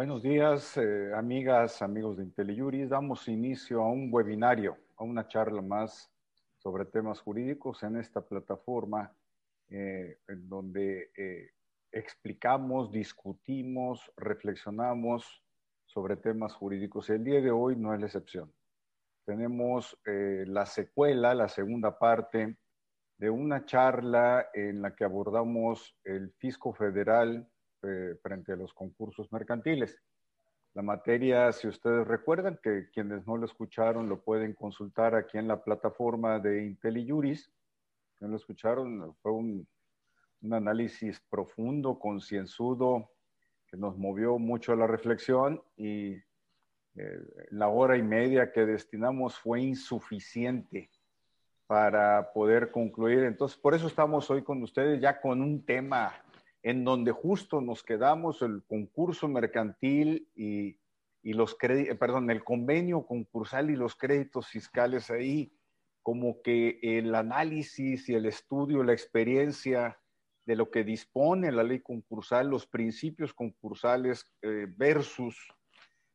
Buenos días, eh, amigas, amigos de IntelliJuris. Damos inicio a un webinario, a una charla más sobre temas jurídicos en esta plataforma, eh, en donde eh, explicamos, discutimos, reflexionamos sobre temas jurídicos. El día de hoy no es la excepción. Tenemos la secuela, la segunda parte de una charla en la que abordamos el fisco federal eh, frente a los concursos mercantiles. La materia, si ustedes recuerdan, que quienes no lo escucharon lo pueden consultar aquí en la plataforma de IntelliJuris. No lo escucharon, fue un, un análisis profundo, concienzudo, que nos movió mucho a la reflexión y eh, la hora y media que destinamos fue insuficiente para poder concluir. Entonces, por eso estamos hoy con ustedes ya con un tema en donde justo nos quedamos el concurso mercantil y, los créditos, perdón, el convenio concursal y los créditos fiscales ahí, como que el análisis y el estudio, la experiencia de lo que dispone la ley concursal, los principios concursales eh, versus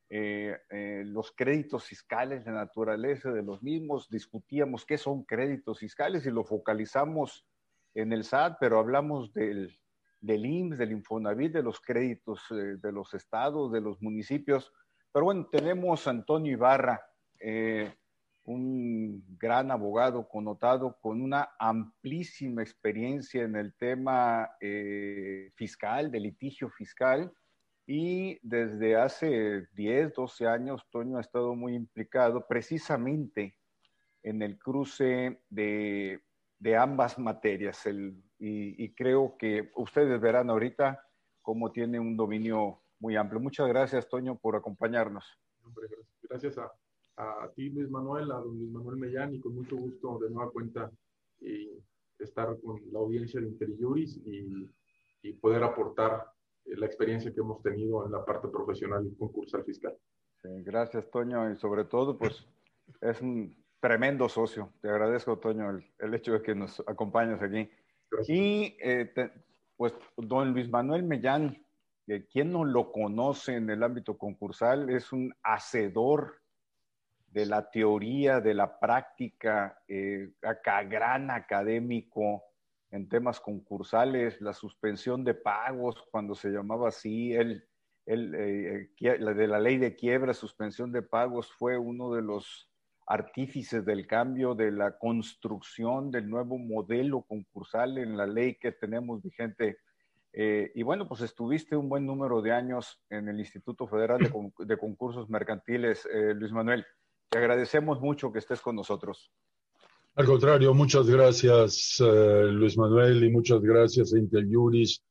eh, eh, los créditos fiscales, la naturaleza de los mismos, discutíamos qué son créditos fiscales y lo focalizamos en el SAT, pero hablamos del, del IMSS, del Infonavit, de los créditos eh, de los estados, de los municipios. Pero bueno, tenemos a Antonio Ibarra, eh, un gran abogado connotado con una amplísima experiencia en el tema eh, fiscal, de litigio fiscal. Y desde hace 10, 12 años, Toño ha estado muy implicado precisamente en el cruce de, de ambas materias, el y, creo que ustedes verán ahorita cómo tiene un dominio muy amplio. Muchas gracias, Toño, por acompañarnos. gracias a, a, ti, Luis Manuel, a don Luis Manuel Mellán, y con mucho gusto de nueva cuenta y estar con la audiencia de IntelliJuris y, y poder aportar la experiencia que hemos tenido en la parte profesional y concursal fiscal. gracias, Toño, y sobre todo, pues es un tremendo socio. Te agradezco, Toño, el, el hecho de que nos acompañes aquí. Y eh, pues don Luis Manuel Mellán, quien no lo conoce en el ámbito concursal, es un hacedor de la teoría, de la práctica, eh, acá, gran académico en temas concursales, la suspensión de pagos, cuando se llamaba así, el, el eh, de la ley de quiebra, suspensión de pagos, fue uno de los artífices del cambio, de la construcción del nuevo modelo concursal en la ley que tenemos vigente. Eh, y bueno, pues estuviste un buen número de años en el Instituto Federal de, Concursos Mercantiles, eh, Luis Manuel. Te agradecemos mucho que estés con nosotros. Al contrario, muchas gracias, eh, Luis Manuel, y muchas gracias a Interjuris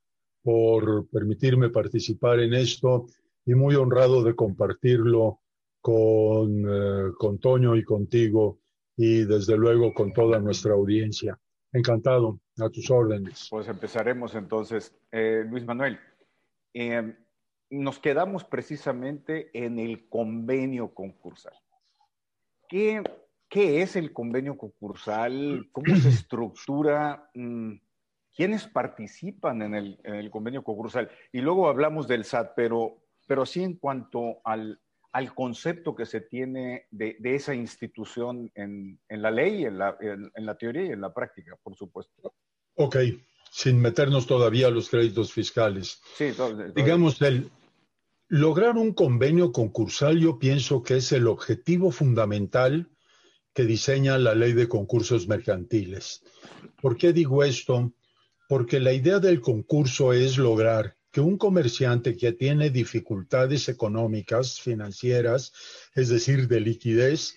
por permitirme participar en esto y muy honrado de compartirlo con, eh, con Toño y contigo y desde luego con toda nuestra audiencia. Encantado, a tus órdenes. Pues empezaremos entonces. Eh, Luis Manuel, eh, nos quedamos precisamente en el convenio concursal. ¿Qué, ¿Qué, es el convenio concursal? ¿Cómo se estructura? Mm, ¿Quiénes participan en el, en el, convenio concursal? Y luego hablamos del SAT, pero, pero sí en cuanto al, al concepto que se tiene de, esa institución en, la ley, en la, en, la, teoría y en la práctica, por supuesto. Ok, sin meternos todavía a los créditos fiscales. Sí, Digamos, el, lograr un convenio concursal yo pienso que es el objetivo fundamental que diseña la ley de concursos mercantiles. ¿Por qué digo esto? Porque la idea del concurso es lograr que un comerciante que tiene dificultades económicas, financieras, es decir, de liquidez,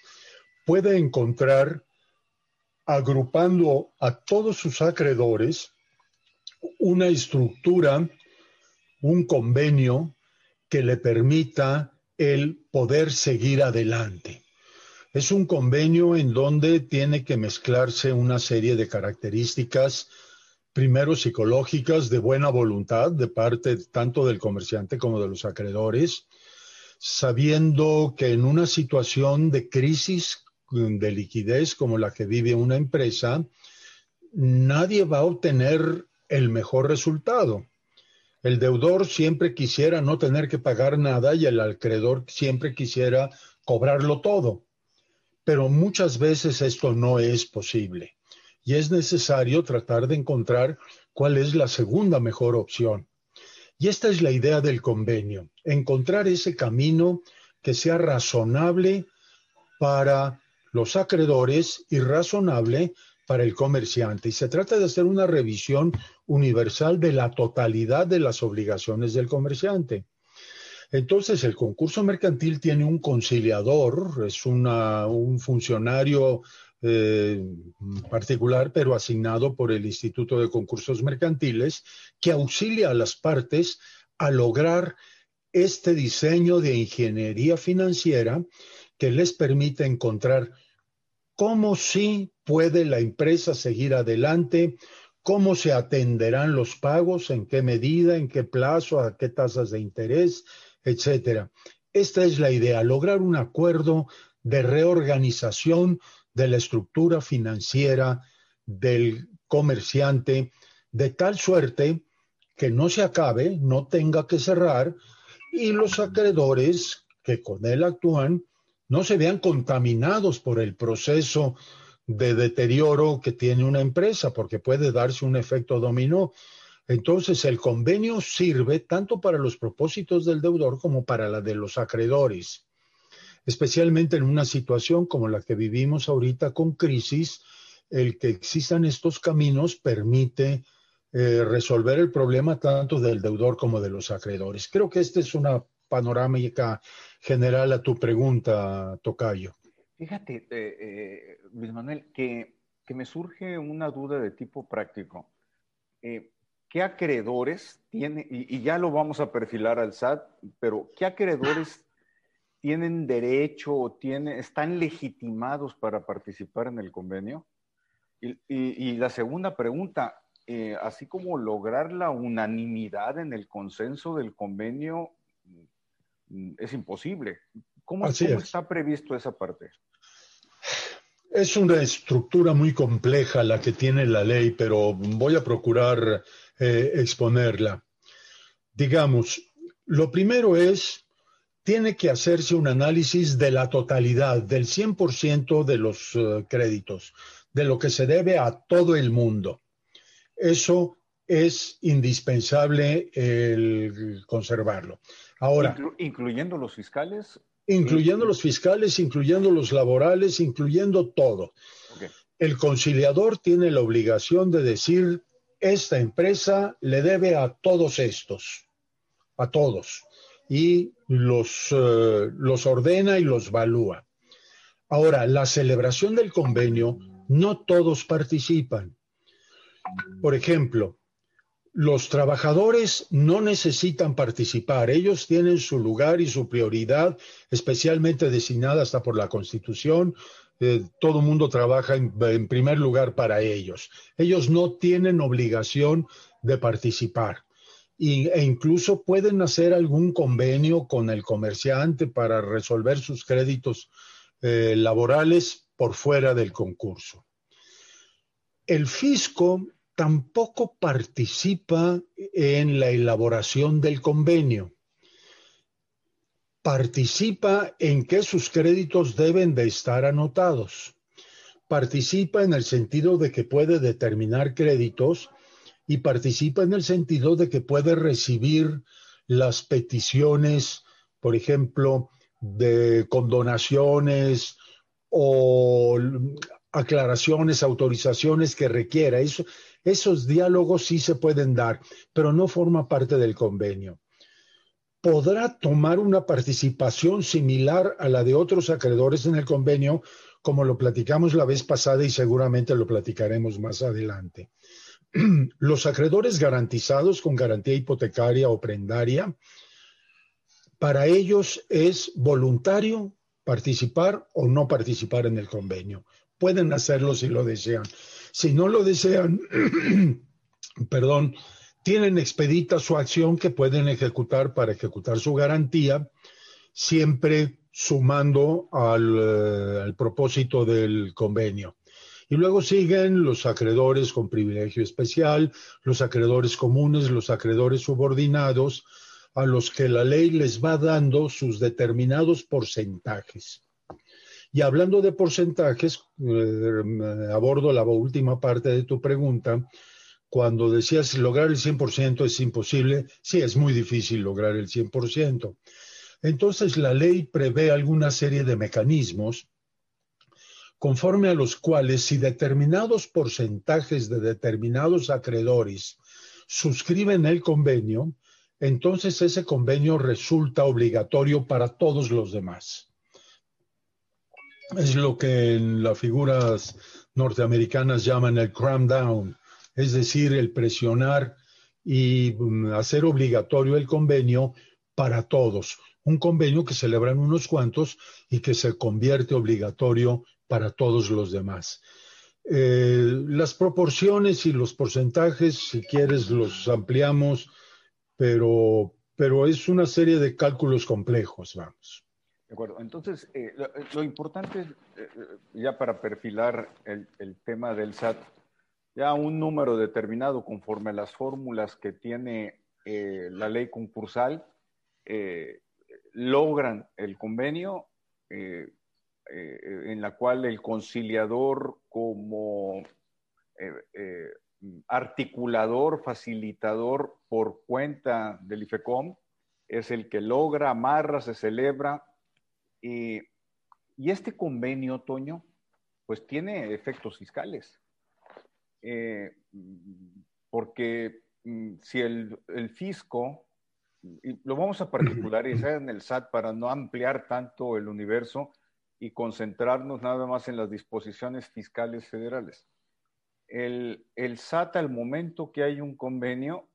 puede encontrar, agrupando a todos sus acreedores, una estructura, un convenio que le permita el poder seguir adelante. Es un convenio en donde tiene que mezclarse una serie de características primero psicológicas de buena voluntad de parte tanto del comerciante como de los acreedores, sabiendo que en una situación de crisis de liquidez como la que vive una empresa, nadie va a obtener el mejor resultado. El deudor siempre quisiera no tener que pagar nada y el acreedor siempre quisiera cobrarlo todo. Pero muchas veces esto no es posible y es necesario tratar de encontrar cuál es la segunda mejor opción. Y esta es la idea del convenio, encontrar ese camino que sea razonable para los acreedores y razonable para el comerciante. Y se trata de hacer una revisión universal de la totalidad de las obligaciones del comerciante. Entonces, el concurso mercantil tiene un conciliador, es un funcionario eh, particular, pero asignado por el Instituto de Concursos Mercantiles, que auxilia a las partes a lograr este diseño de ingeniería financiera que les permite encontrar cómo sí puede la empresa seguir adelante, cómo se atenderán los pagos, en qué medida, en qué plazo, a qué tasas de interés, etcétera. Esta es la idea, lograr un acuerdo de reorganización de la estructura financiera del comerciante, de tal suerte que no se acabe, no tenga que cerrar y los acreedores que con él actúan no se vean contaminados por el proceso de deterioro que tiene una empresa, porque puede darse un efecto dominó. Entonces, el convenio sirve tanto para los propósitos del deudor como para la de los acreedores, especialmente en una situación como la que vivimos ahorita con crisis, el que existan estos caminos permite eh, resolver el problema tanto del deudor como de los acreedores. Creo que esta es una panorámica general a tu pregunta, Tocayo. Fíjate, eh, eh, Luis Manuel, que, me surge una duda de tipo práctico. Eh, ¿Qué acreedores tiene, y, ya lo vamos a perfilar al SAT, pero qué acreedores tienen derecho o tiene, están legitimados para participar en el convenio? Y, la segunda pregunta, así como lograr la unanimidad en el consenso del convenio, mm, es imposible. ¿Cómo, está previsto esa parte? Es una estructura muy compleja la que tiene la ley, pero voy a procurar eh, exponerla. Digamos, lo primero es, tiene que hacerse un análisis de la totalidad, del 100% de los eh, créditos, de lo que se debe a todo el mundo. Eso es indispensable el conservarlo. Ahora, incluyendo los fiscales incluyendo los fiscales, incluyendo los laborales, incluyendo todo. El conciliador tiene la obligación de decir, esta empresa le debe a todos estos, a todos, y los, eh, los ordena y los valúa. Ahora, la celebración del convenio, no todos participan. Por ejemplo, los trabajadores no necesitan participar, ellos tienen su lugar y su prioridad, especialmente designada hasta por la Constitución. Eh, todo el mundo trabaja en, primer lugar para ellos. Ellos no tienen obligación de participar. e incluso pueden hacer algún convenio con el comerciante para resolver sus créditos eh, laborales por fuera del concurso. El fisco tampoco participa en la elaboración del convenio. Participa en que sus créditos deben de estar anotados. Participa en el sentido de que puede determinar créditos y participa en el sentido de que puede recibir las peticiones, por ejemplo, de condonaciones o aclaraciones, autorizaciones que requiera. Eso, esos diálogos sí se pueden dar, pero no forma parte del convenio. Podrá tomar una participación similar a la de otros acreedores en el convenio, como lo platicamos la vez pasada y seguramente lo platicaremos más adelante. Los acreedores garantizados con garantía hipotecaria o prendaria, para ellos es voluntario participar o no participar en el convenio. Pueden hacerlo si lo desean. Si no lo desean, perdón, tienen expedita su acción que pueden ejecutar para ejecutar su garantía, siempre sumando al, al propósito del convenio. Y luego siguen los acreedores con privilegio especial, los acreedores comunes, los acreedores subordinados, a los que la ley les va dando sus determinados porcentajes. Y hablando de porcentajes, eh, abordo la última parte de tu pregunta. Cuando decías lograr el 100% es imposible, sí, es muy difícil lograr el 100%. Entonces la ley prevé alguna serie de mecanismos conforme a los cuales si determinados porcentajes de determinados acreedores suscriben el convenio, entonces ese convenio resulta obligatorio para todos los demás. Es lo que en las figuras norteamericanas llaman el cram down, es decir, el presionar y mm, hacer obligatorio el convenio para todos. Un convenio que celebran unos cuantos y que se convierte obligatorio para todos los demás. Eh, las proporciones y los porcentajes, si quieres, los ampliamos, pero, pero es una serie de cálculos complejos, vamos. De acuerdo. Entonces, eh, lo, importante, eh, ya para perfilar el, el, tema del SAT, ya un número determinado conforme a las fórmulas que tiene la ley concursal, logran el convenio eh, en la cual el conciliador como eh, eh, articulador, facilitador por cuenta del IFECOM, es el que logra, amarra, se celebra. Y este convenio, Toño, pues tiene efectos fiscales. porque mm, si el, el, fisco, y lo vamos a particularizar en el SAT para no ampliar tanto el universo, y concentrarnos nada más en las disposiciones fiscales federales. El, el SAT al momento que hay un convenio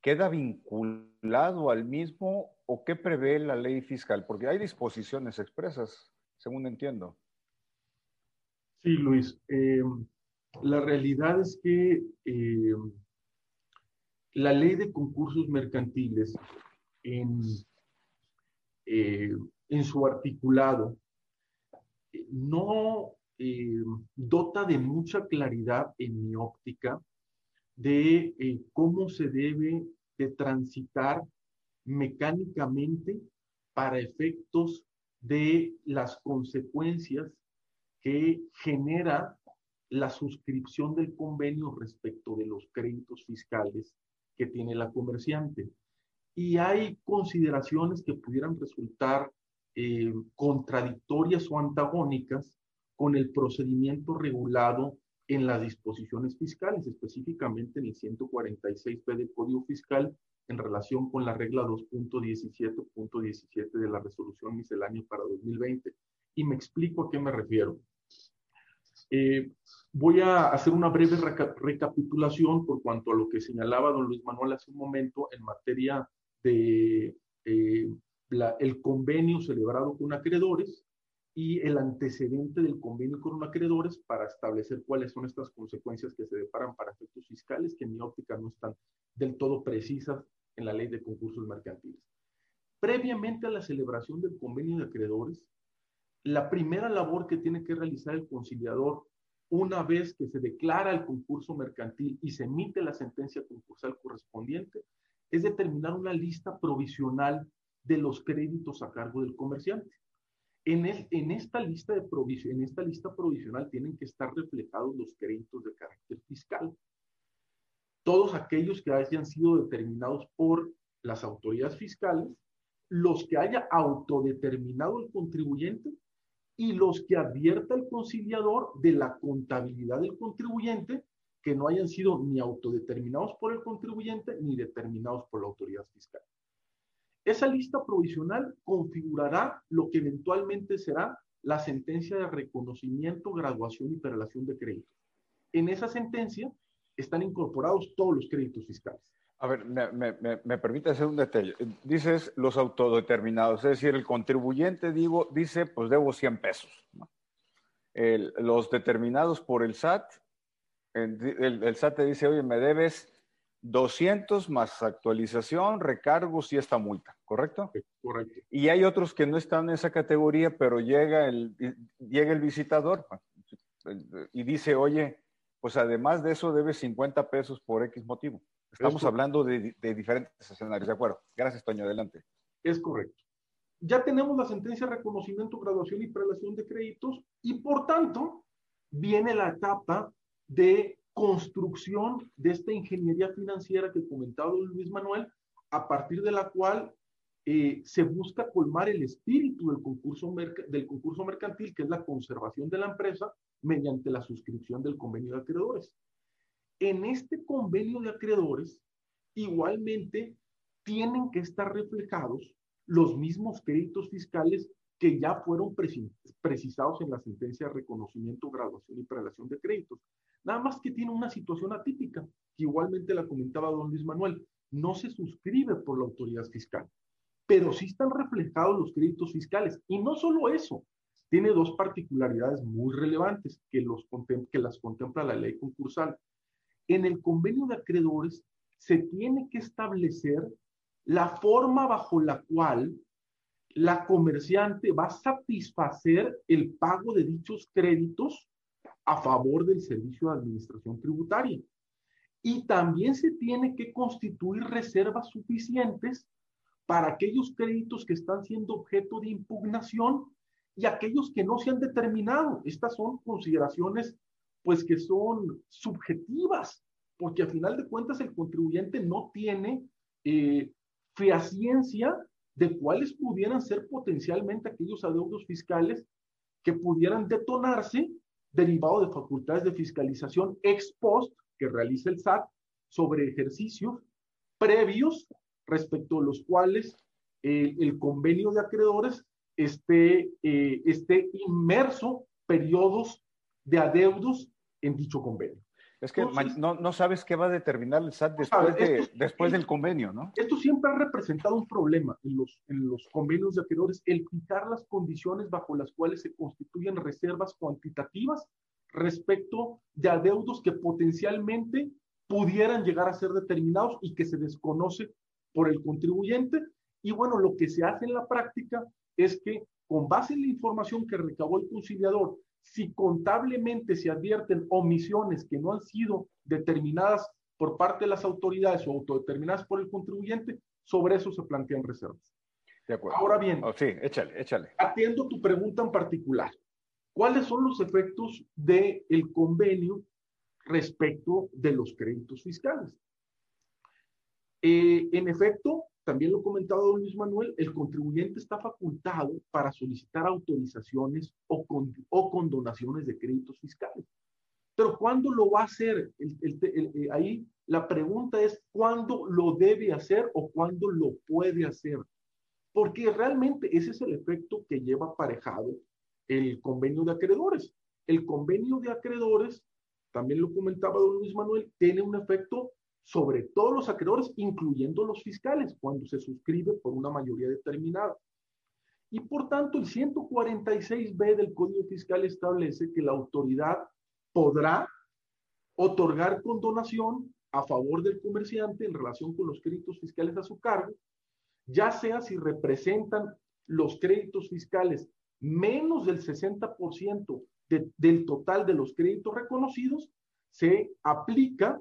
queda vinculado al mismo o qué prevé la ley fiscal, porque hay disposiciones expresas, según entiendo. Sí, Luis. Eh, la realidad es que eh, la ley de concursos mercantiles en, eh, en su articulado no dota de mucha claridad en mi óptica de cómo se debe de transitar mecánicamente para efectos de las consecuencias que genera la suscripción del convenio respecto de los créditos fiscales que tiene la comerciante. Y hay consideraciones que pudieran resultar eh, contradictorias o antagónicas con el procedimiento regulado en las disposiciones fiscales, específicamente en el 146b del Código Fiscal en relación con la regla 2.17.17 de la resolución miscelánea para 2020. Y me explico a qué me refiero. Eh, voy a hacer una breve recapitulación por cuanto a lo que señalaba don Luis Manuel hace un momento en materia de eh, el convenio celebrado con acreedores y el antecedente del convenio con acreedores para establecer cuáles son estas consecuencias que se deparan para efectos fiscales que en mi óptica no están del todo precisas en la ley de concursos mercantiles. Previamente a la celebración del convenio de acreedores, la primera labor que tiene que realizar el conciliador una vez que se declara el concurso mercantil y se emite la sentencia concursal correspondiente, es determinar una lista provisional de los créditos a cargo del comerciante. En, esta lista de en esta lista provisional tienen que estar reflejados los créditos de carácter fiscal. Todos aquellos que hayan sido determinados por las autoridades fiscales, los que haya autodeterminado el contribuyente y los que advierta el conciliador de la contabilidad del contribuyente que no hayan sido ni autodeterminados por el contribuyente ni determinados por la autoridad fiscal. Esa lista provisional configurará lo que eventualmente será la sentencia de reconocimiento, graduación y prelación de créditos. En esa sentencia están incorporados todos los créditos fiscales. A ver, me, permite hacer un detalle. Dices los autodeterminados, es decir, el contribuyente digo, dice, pues debo 100 pesos. los determinados por el SAT, el, el, SAT te dice, oye, me debes 200 más actualización, recargos y esta multa, ¿correcto? correcto. Y hay otros que no están en esa categoría, pero llega el, llega el visitador y dice, oye, pues además de eso debe 50 pesos por X motivo. Estamos hablando de, de, diferentes escenarios, ¿de acuerdo? Gracias, Toño, adelante. Es correcto. Ya tenemos la sentencia de reconocimiento, graduación y prelación de créditos y por tanto viene la etapa de construcción de esta ingeniería financiera que comentaba Luis Manuel, a partir de la cual eh, se busca colmar el espíritu del concurso, del concurso mercantil, que es la conservación de la empresa, mediante la suscripción del convenio de acreedores. En este convenio de acreedores, igualmente, tienen que estar reflejados los mismos créditos fiscales que ya fueron precisados en la sentencia de reconocimiento, graduación y prelación de créditos. Nada más que tiene una situación atípica, que igualmente la comentaba don Luis Manuel. No se suscribe por la autoridad fiscal, pero sí están reflejados los créditos fiscales. Y no solo eso, tiene dos particularidades muy relevantes que, los, que las contempla la ley concursal. En el convenio de acreedores se tiene que establecer la forma bajo la cual la comerciante va a satisfacer el pago de dichos créditos a favor del servicio de administración tributaria. Y también se tiene que constituir reservas suficientes para aquellos créditos que están siendo objeto de impugnación y aquellos que no se han determinado. Estas son consideraciones pues que son subjetivas, porque a final de cuentas el contribuyente no tiene eh, feaciencia de cuáles pudieran ser potencialmente aquellos adeudos fiscales que pudieran detonarse derivado de facultades de fiscalización ex post que realiza el SAT sobre ejercicios previos respecto a los cuales el convenio de acreedores esté, eh, esté inmerso periodos de adeudos en dicho convenio. Es que no, no, sabes qué va a determinar el SAT después, de, después del convenio, ¿no? Esto siempre ha representado un problema en los, en los convenios de acreedores, el fijar las condiciones bajo las cuales se constituyen reservas cuantitativas respecto de adeudos que potencialmente pudieran llegar a ser determinados y que se desconoce por el contribuyente. Y bueno, lo que se hace en la práctica es que con base en la información que recabó el conciliador si contablemente se advierten omisiones que no han sido determinadas por parte de las autoridades o autodeterminadas por el contribuyente, sobre eso se plantean reservas. De acuerdo. Ahora bien, oh, sí, échale, échale. Atiendo tu pregunta en particular. ¿Cuáles son los efectos del el convenio respecto de los créditos fiscales? Eh, en efecto, también lo ha comentado don Luis Manuel, el contribuyente está facultado para solicitar autorizaciones o, o condonaciones de créditos fiscales. Pero ¿cuándo lo va a hacer? Eh, ahí la pregunta es cuándo lo debe hacer o cuándo lo puede hacer. Porque realmente ese es el efecto que lleva aparejado el convenio de acreedores. El convenio de acreedores, también lo comentaba don Luis Manuel, tiene un efecto sobre todos los acreedores, incluyendo los fiscales, cuando se suscribe por una mayoría determinada. Y por tanto, el 146b del Código Fiscal establece que la autoridad podrá otorgar condonación a favor del comerciante en relación con los créditos fiscales a su cargo, ya sea si representan los créditos fiscales menos del 60% del total de los créditos reconocidos, se aplica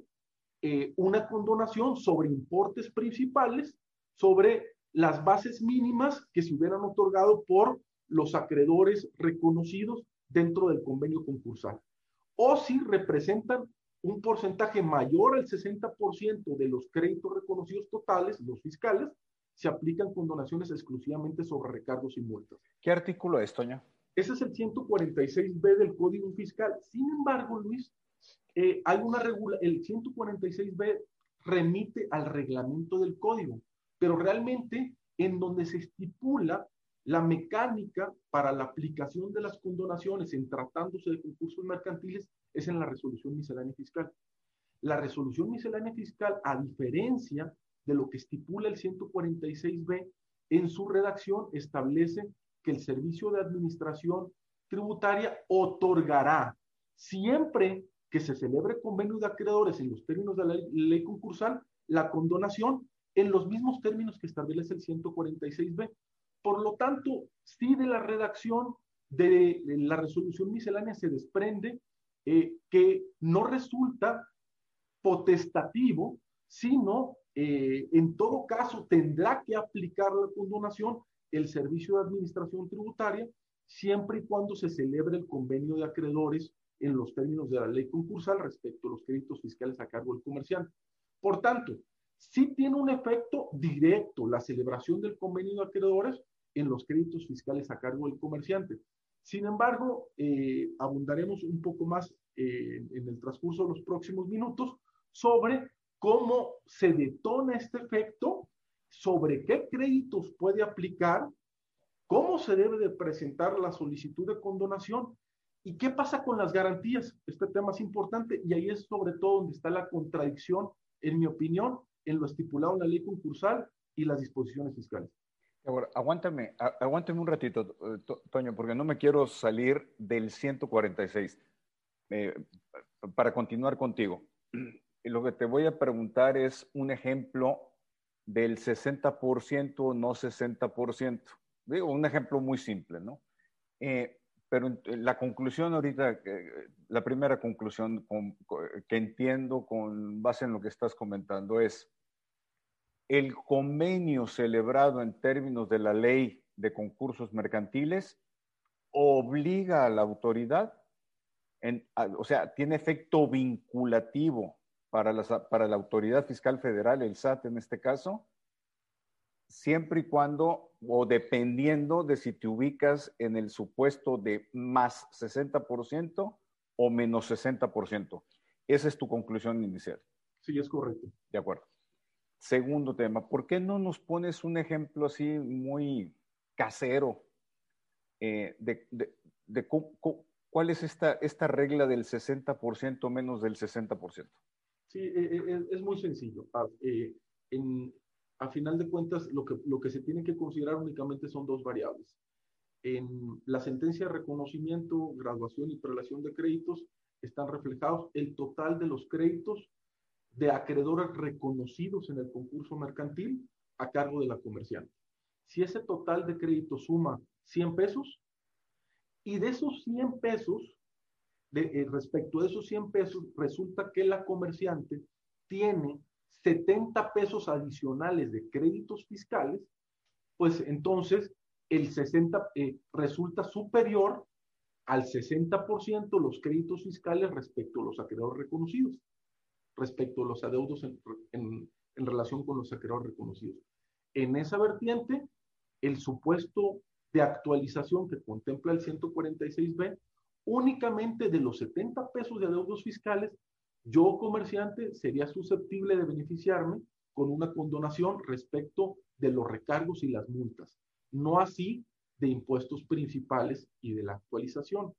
eh, una condonación sobre importes principales, sobre las bases mínimas que se hubieran otorgado por los acreedores reconocidos dentro del convenio concursal. O si representan un porcentaje mayor al 60% de los créditos reconocidos totales, los fiscales, se aplican condonaciones exclusivamente sobre recargos y multas. ¿Qué artículo es, Toño? Ese es el 146b del Código Fiscal. Sin embargo, Luis, eh, hay una regula, el 146b remite al reglamento del código, pero realmente en donde se estipula la mecánica para la aplicación de las condonaciones en tratándose de concursos mercantiles es en la resolución miscelánea fiscal. La resolución miscelánea fiscal, a diferencia de lo que estipula el 146b, en su redacción establece que el servicio de administración tributaria otorgará siempre que se celebre convenio de acreedores en los términos de la ley, concursal la condonación en los mismos términos que establece el 146b. Por lo tanto, si de la redacción de la resolución miscelánea se desprende eh, que no resulta potestativo, sino eh, en todo caso tendrá que aplicar la condonación el servicio de administración tributaria siempre y cuando se celebre el convenio de acreedores en los términos de la ley concursal respecto a los créditos fiscales a cargo del comerciante. Por tanto, sí tiene un efecto directo la celebración del convenio de acreedores en los créditos fiscales a cargo del comerciante. Sin embargo, eh, abundaremos un poco más eh, en el transcurso de los próximos minutos sobre cómo se detona este efecto, sobre qué créditos puede aplicar, cómo se debe de presentar la solicitud de condonación y qué pasa con las garantías. Este tema es importante y ahí es sobre todo donde está la contradicción, en mi opinión, en lo estipulado en la ley concursal y las disposiciones fiscales. Ahora, aguántame, aguántame un ratito, eh, Toño, porque no me quiero salir del 146 eh, para continuar contigo. Lo que te voy a preguntar es un ejemplo del 60%, no 60%. Digo, un ejemplo muy simple, ¿no? Eh, pero la conclusión ahorita, la primera conclusión que entiendo con base en lo que estás comentando es, el convenio celebrado en términos de la ley de concursos mercantiles obliga a la autoridad, o sea, tiene efecto vinculativo para, para la autoridad fiscal federal, el SAT en este caso, siempre y cuando o dependiendo de si te ubicas en el supuesto de más 60% o menos 60%. Esa es tu conclusión inicial. Sí, es correcto. De acuerdo. Segundo tema, ¿por qué no nos pones un ejemplo así muy casero eh, de, cuál es esta, esta regla del 60% menos del 60%? Sí, eh, eh, es muy sencillo. Ah, en, a final de cuentas, lo que, lo que se tiene que considerar únicamente son dos variables. En la sentencia de reconocimiento, graduación y prelación de créditos están reflejados el total de los créditos de acreedores reconocidos en el concurso mercantil a cargo de la comerciante. Si ese total de créditos suma 100 pesos, y de esos 100 pesos, eh, respecto a esos 100 pesos, resulta que la comerciante tiene 70 pesos adicionales de créditos fiscales, pues entonces el 60 eh, resulta superior al 60% los créditos fiscales respecto a los acreedores reconocidos respecto a los adeudos en, relación con los acreedores reconocidos. En esa vertiente, el supuesto de actualización que contempla el 146B, únicamente de los 70 pesos de adeudos fiscales, yo comerciante sería susceptible de beneficiarme con una condonación respecto de los recargos y las multas, no así de impuestos principales y de la actualización.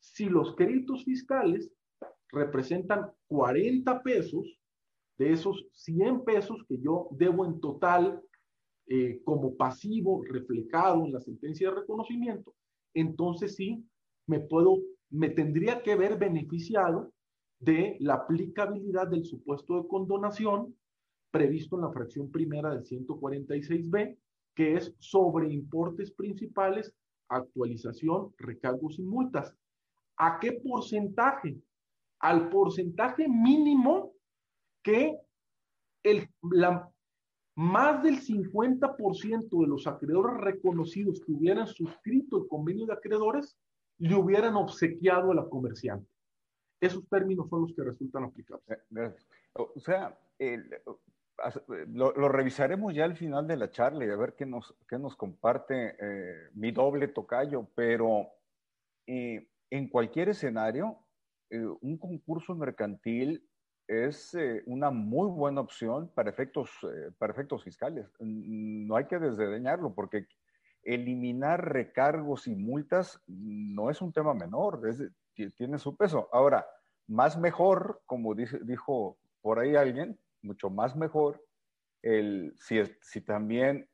Si los créditos fiscales representan 40 pesos de esos 100 pesos que yo debo en total eh, como pasivo reflejado en la sentencia de reconocimiento, entonces sí me puedo, me tendría que ver beneficiado de la aplicabilidad del supuesto de condonación previsto en la fracción primera del 146b, que es sobre importes principales, actualización, recargos y multas. ¿A qué porcentaje? al porcentaje mínimo que el, la, más del 50% de los acreedores reconocidos que hubieran suscrito el convenio de acreedores le hubieran obsequiado a la comerciante. Esos términos son los que resultan aplicables. Eh, o sea, lo, revisaremos ya al final de la charla y a ver qué nos, qué nos comparte eh, mi doble tocayo, pero eh, en cualquier escenario, eh, un concurso mercantil es eh, una muy buena opción para efectos, eh, para efectos fiscales. No hay que desdeñarlo porque eliminar recargos y multas no es un tema menor, tiene su peso. Ahora, más mejor, como dice, dijo por ahí alguien, mucho más mejor, el, si, si también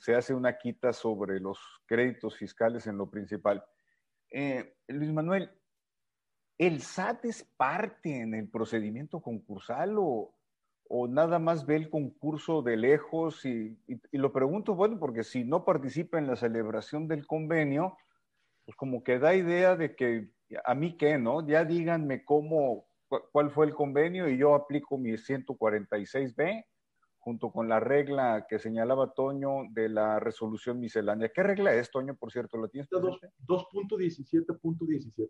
se hace una quita sobre los créditos fiscales en lo principal. Luis Manuel, ¿El SAT es parte en el procedimiento concursal o, o nada más ve el concurso de lejos? Y, lo pregunto, bueno, porque si no participa en la celebración del convenio, pues como que da idea de que a mí qué, ¿no? Ya díganme cómo, cuál fue el convenio y yo aplico mi 146B junto con la regla que señalaba Toño de la resolución miscelánea. ¿Qué regla es, Toño, por cierto? ¿Lo tienes? 2.17.17.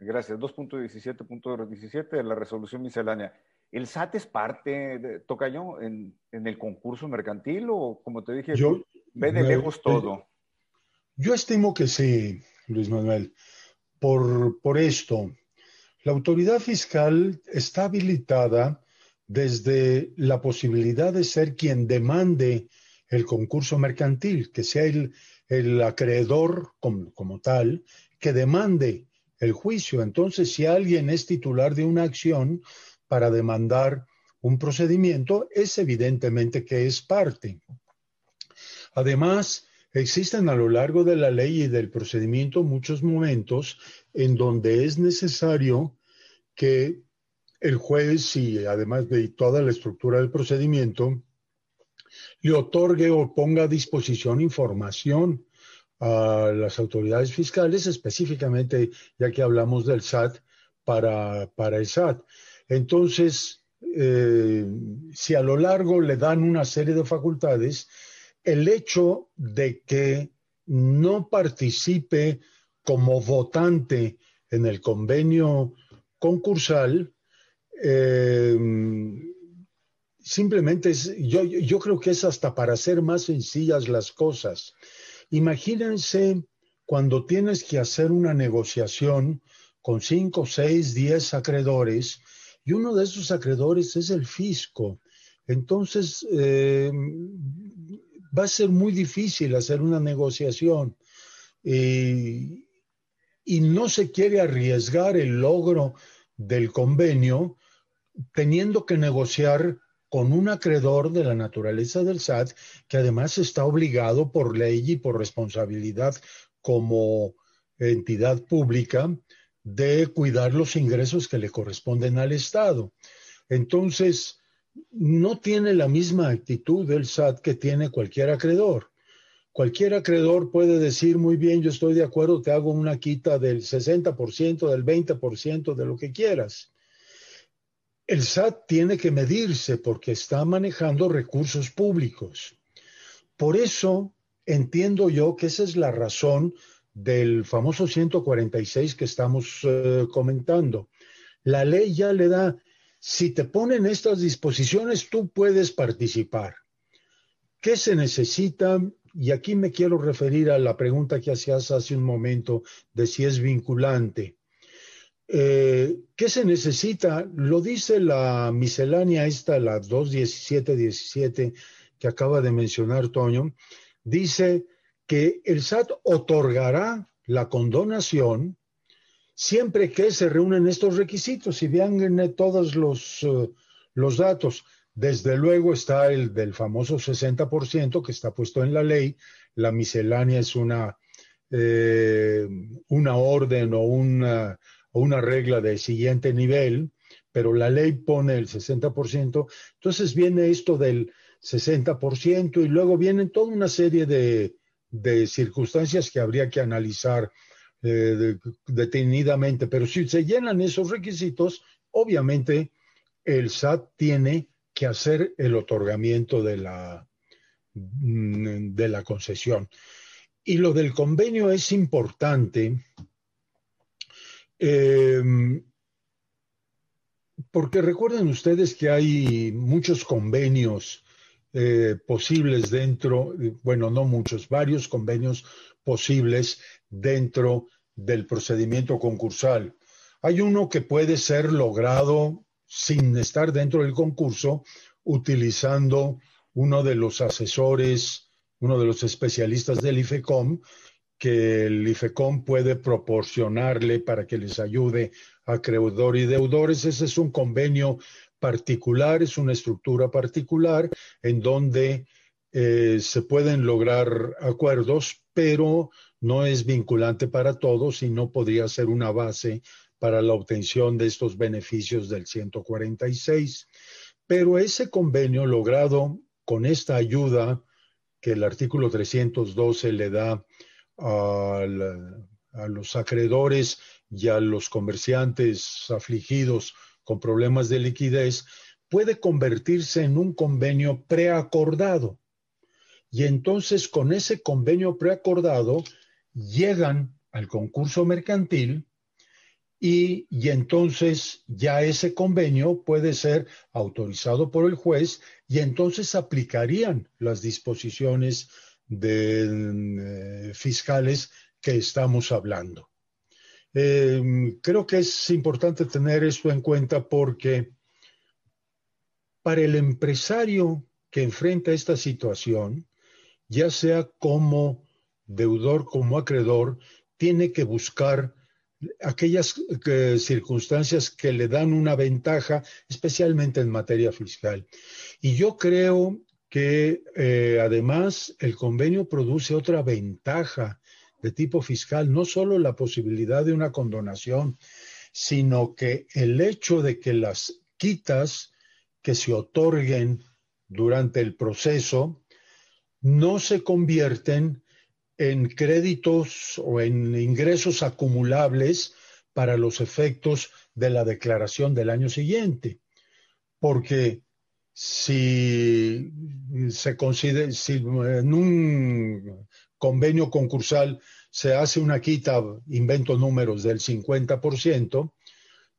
Gracias, 2.17.17 de la resolución miscelánea. ¿El SAT es parte, de, Tocayo, en, en el concurso mercantil o, como te dije, ve de lejos todo? Yo estimo que sí, Luis Manuel. Por, por esto, la autoridad fiscal está habilitada desde la posibilidad de ser quien demande el concurso mercantil, que sea el, acreedor como, tal, que demande el juicio. Entonces, si alguien es titular de una acción para demandar un procedimiento, es evidentemente que es parte. Además, existen a lo largo de la ley y del procedimiento muchos momentos en donde es necesario que el juez y además de toda la estructura del procedimiento le otorgue o ponga a disposición información a las autoridades fiscales, específicamente ya que hablamos del SAT, para, para el SAT. Entonces, eh, si a lo largo le dan una serie de facultades, el hecho de que no participe como votante en el convenio concursal, eh, simplemente es, yo, creo que es hasta para hacer más sencillas las cosas. Imagínense cuando tienes que hacer una negociación con cinco, seis, diez acreedores y uno de esos acreedores es el fisco. Entonces, eh, va a ser muy difícil hacer una negociación y no se quiere arriesgar el logro del convenio teniendo que negociar con un acreedor de la naturaleza del SAT que además está obligado por ley y por responsabilidad como entidad pública de cuidar los ingresos que le corresponden al Estado. Entonces, no tiene la misma actitud del SAT que tiene cualquier acreedor. Cualquier acreedor puede decir, muy bien, yo estoy de acuerdo, te hago una quita del 60%, del 20%, de lo que quieras el SAT tiene que medirse porque está manejando recursos públicos. Por eso entiendo yo que esa es la razón del famoso 146 que estamos eh, comentando. La ley ya le da, si te ponen estas disposiciones, tú puedes participar. ¿Qué se necesita? Y aquí me quiero referir a la pregunta que hacías hace un momento de si es vinculante. Eh, ¿Qué se necesita? Lo dice la miscelánea esta, la 21717 que acaba de mencionar Toño. Dice que el SAT otorgará la condonación siempre que se reúnen estos requisitos y vean todos los, eh, los datos. Desde luego está el del famoso 60% que está puesto en la ley. La miscelánea es una, eh, una orden o una una regla de siguiente nivel, pero la ley pone el 60%, entonces viene esto del 60% y luego vienen toda una serie de, circunstancias que habría que analizar eh, detenidamente, pero si se llenan esos requisitos, obviamente el SAT tiene que hacer el otorgamiento de la, mm, de la concesión. Y lo del convenio es importante Em, porque recuerden ustedes que hay muchos convenios eh, posibles dentro, bueno, no muchos, varios convenios posibles dentro del procedimiento concursal. Hay uno que puede ser logrado sin estar dentro del concurso, utilizando uno de los asesores, uno de los especialistas del IFECOM, que el IFECOM puede proporcionarle para que les ayude a acreedor y deudores. Ese es un convenio particular, es una estructura particular en donde eh, se pueden lograr acuerdos, pero no es vinculante para todos y no podría ser una base para la obtención de estos beneficios del 146. Pero ese convenio logrado con esta ayuda que el artículo 312 le da a, a los acreedores y a los comerciantes afligidos con problemas de liquidez, puede convertirse en un convenio preacordado. Y entonces con ese convenio preacordado llegan al concurso mercantil y, entonces ya ese convenio puede ser autorizado por el juez y entonces aplicarían las disposiciones de, eh, fiscales que estamos hablando. Em, creo que es importante tener esto en cuenta porque para el empresario que enfrenta esta situación, ya sea como deudor, como acreedor, tiene que buscar aquellas eh, circunstancias que le dan una ventaja, especialmente en materia fiscal. Y yo creo que eh, además el convenio produce otra ventaja de tipo fiscal, no solo la posibilidad de una condonación, sino que el hecho de que las quitas que se otorguen durante el proceso no se convierten en créditos o en ingresos acumulables para los efectos de la declaración del año siguiente. Porque si se considera, si en un convenio concursal se hace una quita, invento números, del 50%,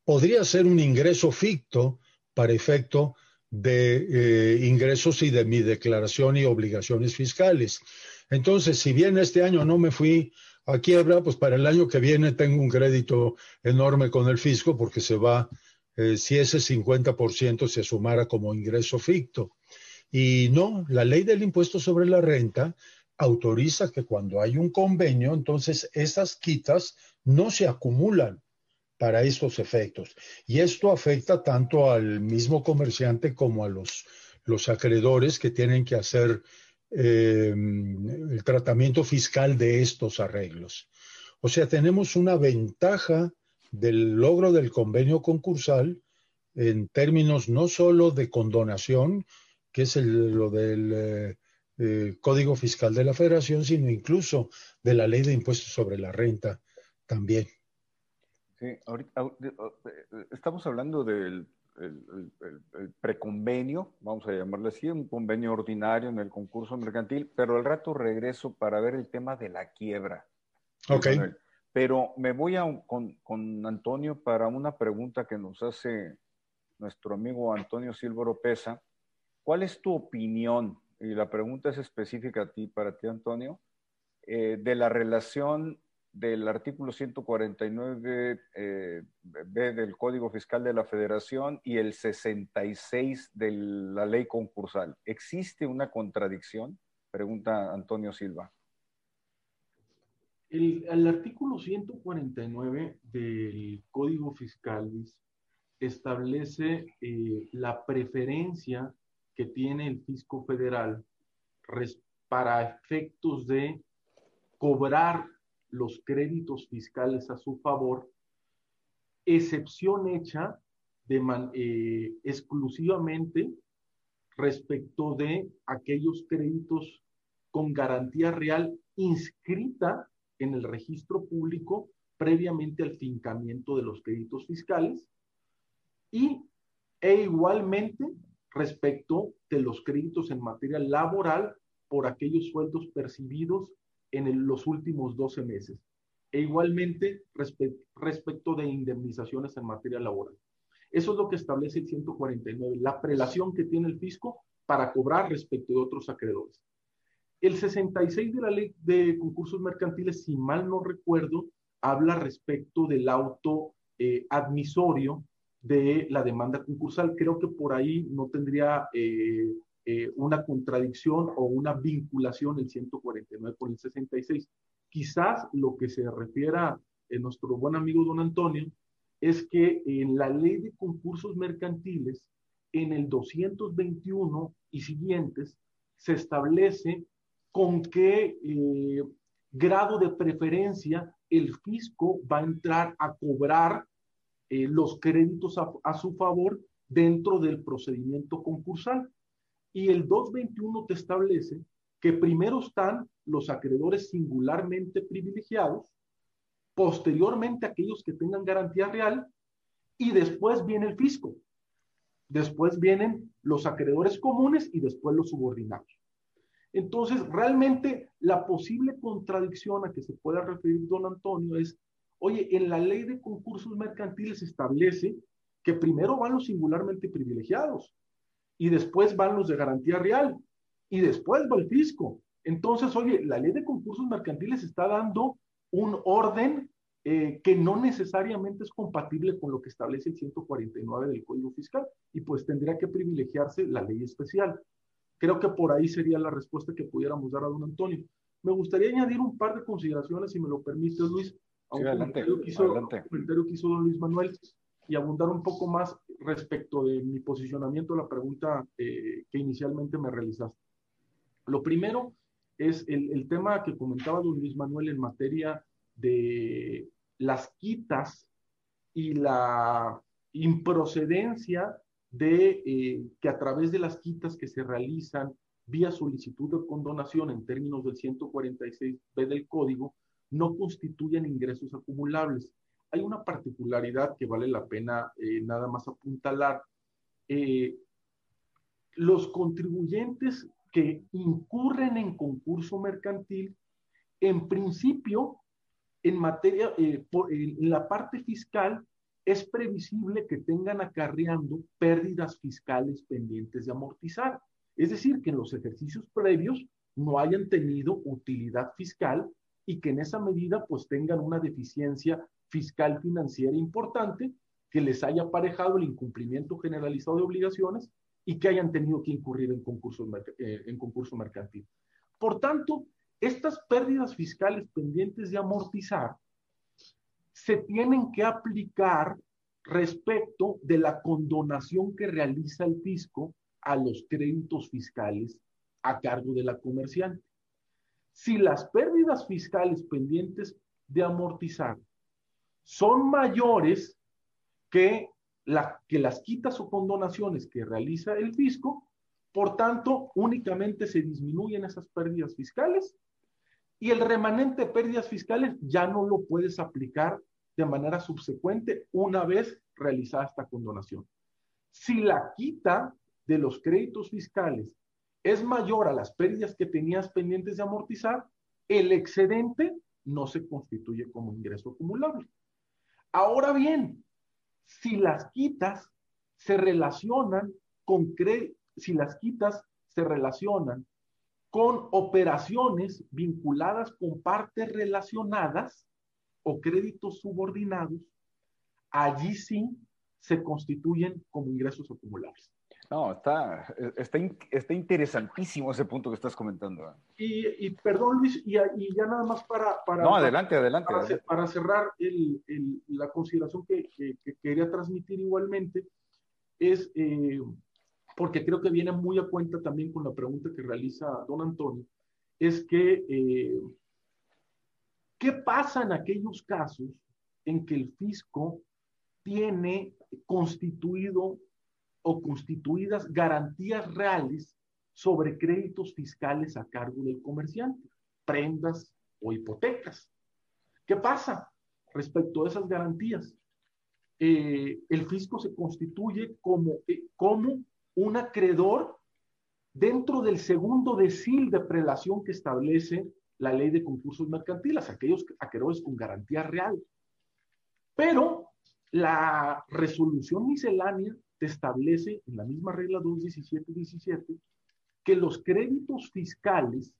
podría ser un ingreso ficto para efecto de eh, ingresos y de mi declaración y obligaciones fiscales. Entonces, si bien este año no me fui a quiebra, pues para el año que viene tengo un crédito enorme con el fisco porque se va, eh, si ese 50% se sumara como ingreso ficto. Y no, la ley del impuesto sobre la renta autoriza que cuando hay un convenio, entonces esas quitas no se acumulan para estos efectos. Y esto afecta tanto al mismo comerciante como a los, los acreedores que tienen que hacer eh, el tratamiento fiscal de estos arreglos. O sea, tenemos una ventaja del logro del convenio concursal en términos no solo de condonación, que es lo del eh, eh, Código Fiscal de la Federación, sino incluso de la Ley de Impuestos sobre la Renta también. Sí, ahorita, estamos hablando del preconvenio, vamos a llamarlo así, un convenio ordinario en el concurso mercantil, pero al rato regreso para ver el tema de la quiebra. Ok. Pero me voy con, con, Antonio para una pregunta que nos hace nuestro amigo Antonio Silva Oropesa. ¿Cuál es tu opinión y la pregunta es específica a ti, para ti, Antonio, eh, de la relación del artículo 149 eh, del Código Fiscal de la Federación y el 66 de la ley concursal. ¿Existe una contradicción? Pregunta Antonio Silva. El, artículo 149 del Código Fiscal establece eh, la preferencia que tiene el fisco federal para efectos de cobrar los créditos fiscales a su favor, excepción hecha de eh, exclusivamente respecto de aquellos créditos con garantía real inscrita en el registro público previamente al fincamiento de los créditos fiscales y e igualmente respecto de los créditos en materia laboral por aquellos sueldos percibidos en los últimos 12 meses. E igualmente respecto de indemnizaciones en materia laboral. Eso es lo que establece el 149, la prelación que tiene el fisco para cobrar respecto de otros acreedores. El 66 de la ley de concursos mercantiles, si mal no recuerdo, habla respecto del auto eh, admisorio de la demanda concursal. Creo que por ahí no tendría eh, eh, una contradicción o una vinculación el 149 con el 66. Quizás lo que se refiera en nuestro buen amigo don Antonio es que en la ley de concursos mercantiles, en el 221 y siguientes, se establece con qué eh, grado de preferencia el fisco va a entrar a cobrar eh, los créditos a, su favor dentro del procedimiento concursal. Y el 221 te establece que primero están los acreedores singularmente privilegiados, posteriormente aquellos que tengan garantía real y después viene el fisco. Después vienen los acreedores comunes y después los subordinados. Entonces, realmente la posible contradicción a que se pueda referir don Antonio es, oye, en la ley de concursos mercantiles establece que primero van los singularmente privilegiados y después van los de garantía real y después va el fisco. Entonces, oye, la ley de concursos mercantiles está dando un orden eh, que no necesariamente es compatible con lo que establece el 149 del Código Fiscal y pues tendría que privilegiarse la ley especial. Creo que por ahí sería la respuesta que pudiéramos dar a don Antonio. Me gustaría añadir un par de consideraciones, si me lo permite, Luis, a un, comentario, que hizo, comentario que hizo don Luis Manuel y abundar un poco más respecto de mi posicionamiento la pregunta eh, que inicialmente me realizaste. Lo primero es el, el, tema que comentaba don Luis Manuel en materia de las quitas y la improcedencia de eh, que a través de las quitas que se realizan vía solicitud de condonación en términos del 146b del código no constituyen ingresos acumulables. Hay una particularidad que vale la pena eh, nada más apuntalar. Eh, los contribuyentes que incurren en concurso mercantil, en principio, en materia, en la parte fiscal, es previsible que tengan acarreando pérdidas fiscales pendientes de amortizar. Es decir, que en los ejercicios previos no hayan tenido utilidad fiscal y que en esa medida pues tengan una deficiencia fiscal financiera importante que les haya aparejado el incumplimiento generalizado de obligaciones y que hayan tenido que incurrir en concurso, eh, en concurso mercantil. Por tanto, estas pérdidas fiscales pendientes de amortizar se tienen que aplicar respecto de la condonación que realiza el fisco a los créditos fiscales a cargo de la comerciante. Si las pérdidas fiscales pendientes de amortizar son mayores que, la, que las quitas o condonaciones que realiza el fisco, por tanto, únicamente se disminuyen esas pérdidas fiscales y el remanente de pérdidas fiscales ya no lo puedes aplicar de manera subsecuente una vez realizada esta condonación. Si la quita de los créditos fiscales es mayor a las pérdidas que tenías pendientes de amortizar, el excedente no se constituye como ingreso acumulable. Ahora bien, si las quitas se relacionan con si las quitas se relacionan con operaciones vinculadas con partes relacionadas o créditos subordinados, allí sí se constituyen como ingresos acumulables. No, está, está, está interesantísimo ese punto que estás comentando. ¿eh? Y, perdón, Luis, y, ya nada más para... para no, adelante, adelante. Para, cerrar el, la consideración que, quería transmitir igualmente, es eh, porque creo que viene muy a cuenta también con la pregunta que realiza don Antonio, es que, eh, ¿qué pasa en aquellos casos en que el fisco tiene constituido o constituidas garantías reales sobre créditos fiscales a cargo del comerciante, prendas o hipotecas. ¿Qué pasa respecto a esas garantías? Eh, el fisco se constituye como, eh, como un acreedor dentro del segundo decil de prelación que establece la ley de concursos mercantiles, aquellos acreedores con garantía real. Pero la resolución miscelánea te establece en la misma regla 21717 que los créditos fiscales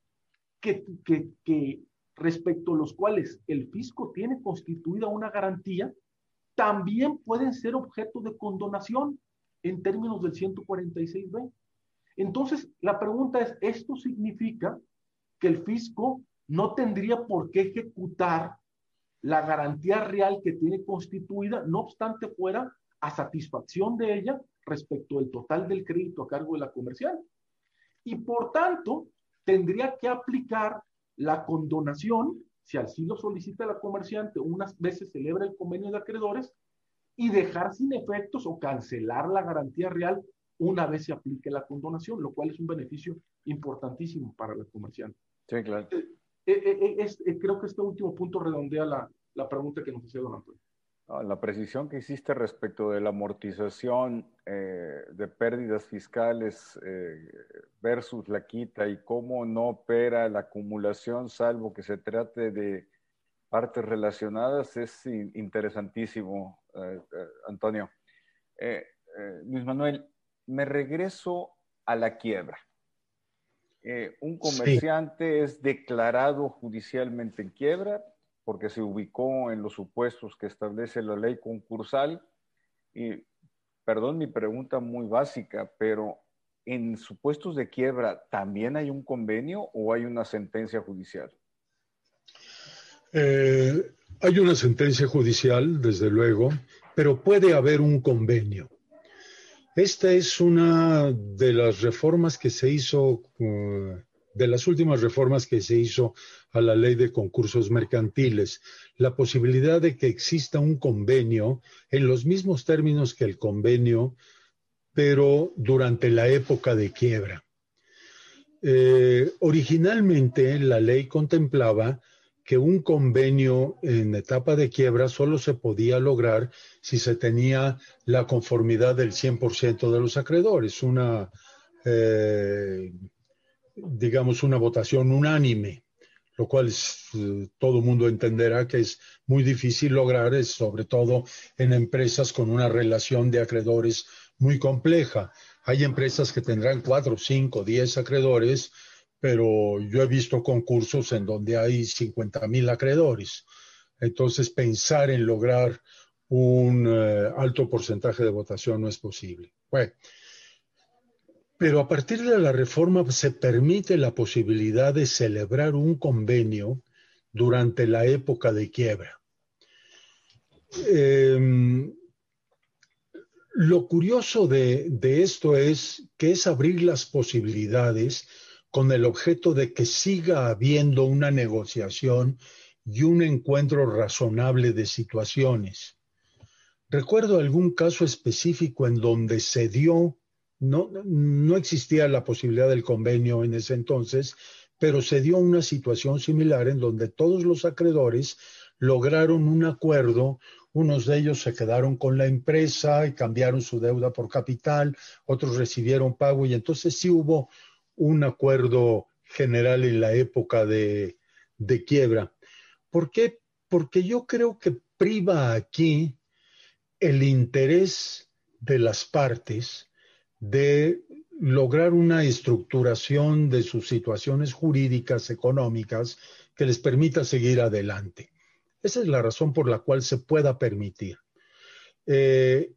que, que, respecto a los cuales el fisco tiene constituida una garantía, también pueden ser objeto de condonación en términos del 146b. Entonces, la pregunta es, ¿esto significa que el fisco no tendría por qué ejecutar la garantía real que tiene constituida, no obstante fuera a satisfacción de ella respecto al total del crédito a cargo de la comercial. Y por tanto, tendría que aplicar la condonación, si así lo solicita la comerciante, unas veces celebra el convenio de acreedores, y dejar sin efectos o cancelar la garantía real una vez se aplique la condonación, lo cual es un beneficio importantísimo para la comerciante. Sí, claro. Eh, eh, eh, creo que este último punto redondea la, la pregunta que nos hacía don Antonio. Ah, la precisión que hiciste respecto de la amortización de pérdidas fiscales versus la quita y cómo no opera la acumulación salvo que se trate de partes relacionadas es interesantísimo, Antonio. Luis Manuel, me regreso a la quiebra. Eh, un comerciante es declarado judicialmente en quiebra porque se ubicó en los supuestos que establece la ley concursal. Y, perdón mi pregunta muy básica, pero ¿en supuestos de quiebra también hay un convenio o hay una sentencia judicial? Eh, hay una sentencia judicial, desde luego, pero puede haber un convenio. Esta es una de las reformas que se hizo, uh, de las últimas reformas que se hizo a la ley de concursos mercantiles, la posibilidad de que exista un convenio en los mismos términos que el convenio, pero durante la época de quiebra. Eh, originalmente la ley contemplaba que un convenio en etapa de quiebra solo se podía lograr si se tenía la conformidad del 100% de los acreedores, una, eh, digamos, una votación unánime, lo cual eh, todo mundo entenderá que es muy difícil lograr, sobre todo en empresas con una relación de acreedores muy compleja. Hay empresas que tendrán cuatro, cinco, diez acreedores, pero yo he visto concursos en donde hay 50 mil acreedores. Entonces, pensar en lograr un eh, alto porcentaje de votación no es posible. Bueno, pero a partir de la reforma se permite la posibilidad de celebrar un convenio durante la época de quiebra. Em, lo curioso de, de esto es que es abrir las posibilidades con el objeto de que siga habiendo una negociación y un encuentro razonable de situaciones. Recuerdo algún caso específico en donde se dio, no, no existía la posibilidad del convenio en ese entonces, pero se dio una situación similar en donde todos los acreedores lograron un acuerdo, unos de ellos se quedaron con la empresa y cambiaron su deuda por capital, otros recibieron pago y entonces sí hubo un acuerdo general en la época de, quiebra. ¿Por qué? Porque yo creo que priva aquí el interés de las partes de lograr una estructuración de sus situaciones jurídicas, económicas, que les permita seguir adelante. Esa es la razón por la cual se pueda permitir. Eh,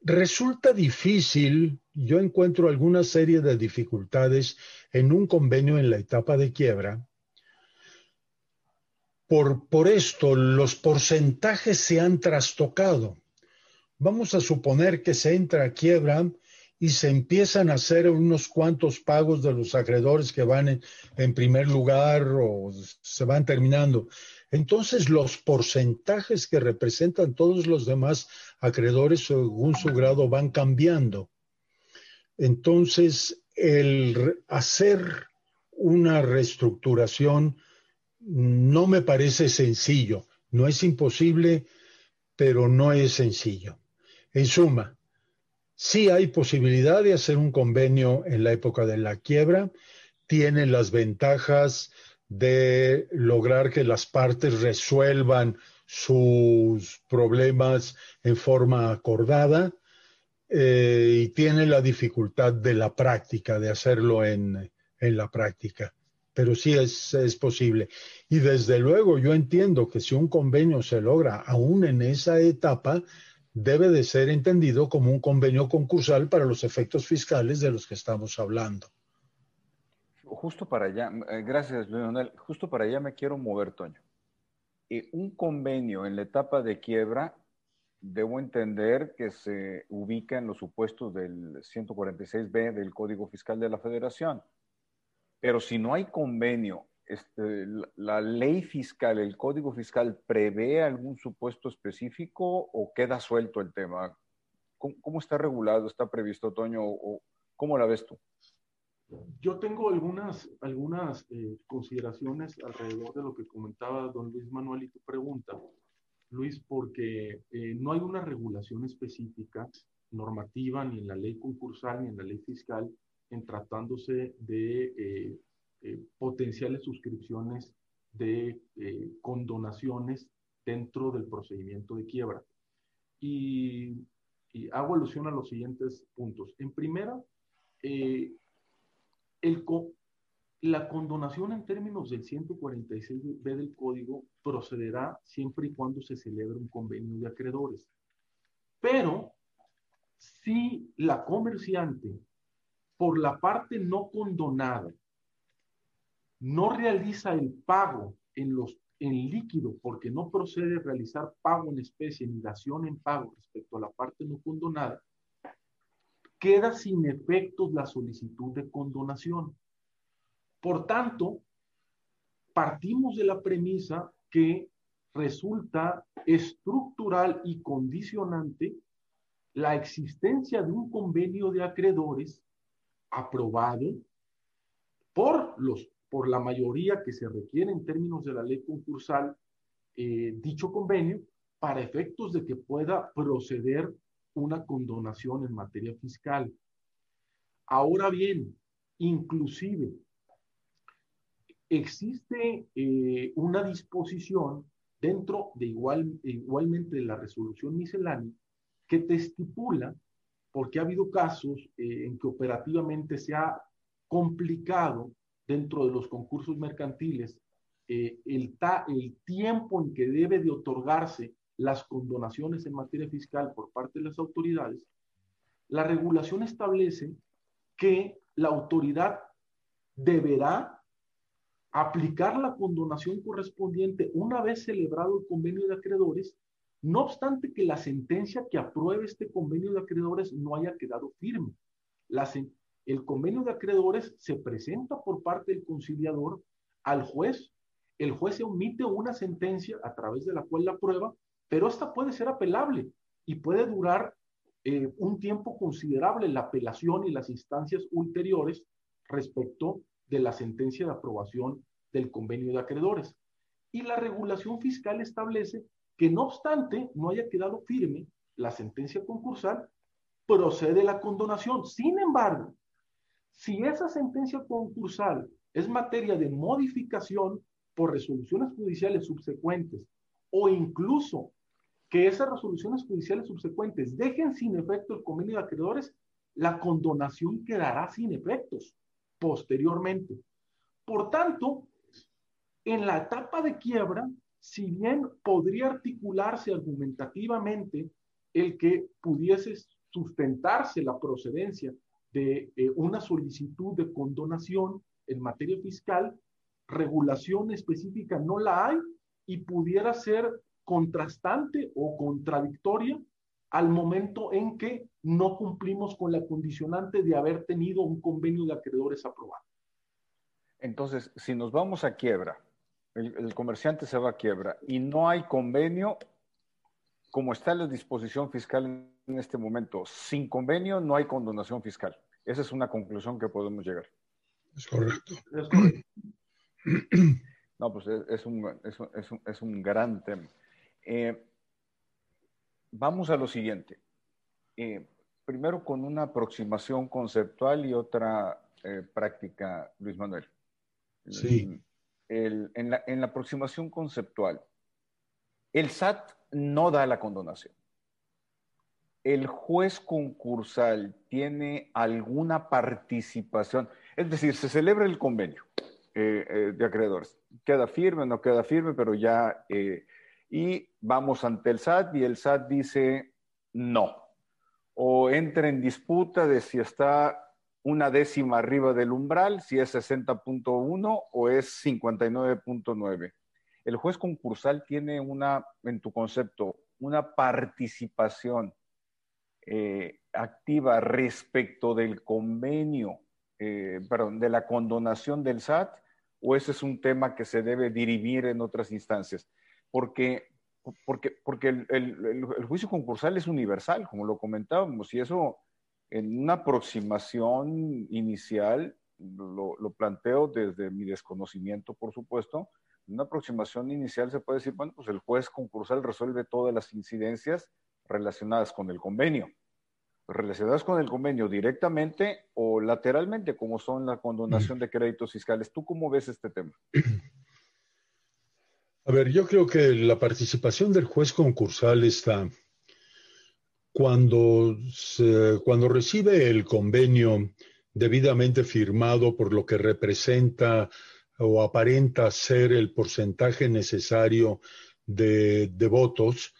resulta difícil yo encuentro alguna serie de dificultades en un convenio en la etapa de quiebra. Por, por esto, los porcentajes se han trastocado. Vamos a suponer que se entra a quiebra y se empiezan a hacer unos cuantos pagos de los acreedores que van en, en, primer lugar o se van terminando. Entonces los porcentajes que representan todos los demás acreedores según su grado van cambiando. Entonces, el hacer una reestructuración no me parece sencillo. No es imposible, pero no es sencillo. En suma, sí hay posibilidad de hacer un convenio en la época de la quiebra. Tiene las ventajas de lograr que las partes resuelvan sus problemas en forma acordada eh, y tiene la dificultad de la práctica, de hacerlo en, la práctica. Pero sí es, es posible. Y desde luego yo entiendo que si un convenio se logra aún en esa etapa, debe de ser entendido como un convenio concursal para los efectos fiscales de los que estamos hablando. Justo para allá, eh, gracias Leonel, justo para allá me quiero mover, Toño. Eh, un convenio en la etapa de quiebra debo entender que se ubica en los supuestos del 146b del Código Fiscal de la Federación. Pero si no hay convenio este, la, ley fiscal, el código fiscal, prevé algún supuesto específico o queda suelto el tema? ¿Cómo, está regulado? ¿Está previsto, Toño? ¿O cómo la ves tú? Yo tengo algunas, algunas eh, consideraciones alrededor de lo que comentaba don Luis Manuel y tu pregunta, Luis, porque eh, no hay una regulación específica normativa ni en la ley concursal ni en la ley fiscal en tratándose de eh, eh, potenciales suscripciones de eh, condonaciones dentro del procedimiento de quiebra. Y, hago alusión a los siguientes puntos. En primera, el, la condonación en términos del 146b del código procederá siempre y cuando se celebre un convenio de acreedores. Pero si la comerciante, por la parte no condonada, no realiza el pago en, los, en líquido porque no procede realizar pago en especie ni dación en pago respecto a la parte no condonada, queda sin efectos la solicitud de condonación. Por tanto, partimos de la premisa que resulta estructural y condicionante la existencia de un convenio de acreedores aprobado por, los, por la mayoría que se requiere en términos de la ley concursal, eh, dicho convenio, para efectos de que pueda proceder una condonación en materia fiscal. Ahora bien, inclusive, existe eh, una disposición dentro de igual, igualmente de la resolución miscelánea que te estipula, porque ha habido casos eh, en que operativamente se ha complicado dentro de los concursos mercantiles eh, el, el tiempo en que debe de otorgarse las condonaciones en materia fiscal por parte de las autoridades, la regulación establece que la autoridad deberá aplicar la condonación correspondiente una vez celebrado el convenio de acreedores no obstante que la sentencia que apruebe este convenio de acreedores no haya quedado firme. El convenio de acreedores se presenta por parte del conciliador al juez. El juez emite una sentencia a través de la cual la aprueba, pero esta puede ser apelable y puede durar eh, un tiempo considerable la apelación y las instancias ulteriores respecto de la sentencia de aprobación del convenio de acreedores. Y la regulación fiscal establece que no obstante no haya quedado firme la sentencia concursal, procede la condonación. Sin embargo, si esa sentencia concursal es materia de modificación por resoluciones judiciales subsecuentes o incluso que esas resoluciones judiciales subsecuentes dejen sin efecto el convenio de acreedores, la condonación quedará sin efectos posteriormente. Por tanto, en la etapa de quiebra, si bien podría articularse argumentativamente el que pudiese sustentarse la procedencia de eh, una solicitud de condonación en materia fiscal, regulación específica no la hay y pudiera ser contrastante o contradictoria al momento en que no cumplimos con la condicionante de haber tenido un convenio de acreedores aprobado. Entonces, si nos vamos a quiebra, el, comerciante se va a quiebra y no hay convenio, como está la disposición fiscal en este momento, sin convenio no hay condonación fiscal. Esa es una conclusión que podemos llegar. Es correcto. No, pues es, un, es, un, gran tema. Eh, vamos a lo siguiente. Eh, primero con una aproximación conceptual y otra eh, práctica, Luis Manuel. Sí en, la, aproximación conceptual, el SAT no da la condonación. El juez concursal tiene alguna participación, es decir, se celebra el convenio eh, eh, de acreedores. Queda firme, no queda firme, pero ya... Eh, y vamos ante el SAT y el SAT dice no. O entra en disputa de si está una décima arriba del umbral, si es 60.1 o es 59.9. El juez concursal tiene una, en tu concepto, una participación eh, activa respecto del convenio, eh, perdón, de la condonación del SAT, o ese es un tema que se debe dirimir en otras instancias? Porque, porque, porque el, juicio concursal es universal, como lo comentábamos, y eso en una aproximación inicial, lo, lo planteo desde mi desconocimiento, por supuesto, en una aproximación inicial se puede decir, bueno, pues el juez concursal resuelve todas las incidencias relacionadas con el convenio relacionadas con el convenio directamente o lateralmente, como son la condonación de créditos fiscales. ¿Tú cómo ves este tema? A ver, yo creo que la participación del juez concursal está cuando, cuando recibe el convenio debidamente firmado por lo que representa o aparenta ser el porcentaje necesario de, de votos,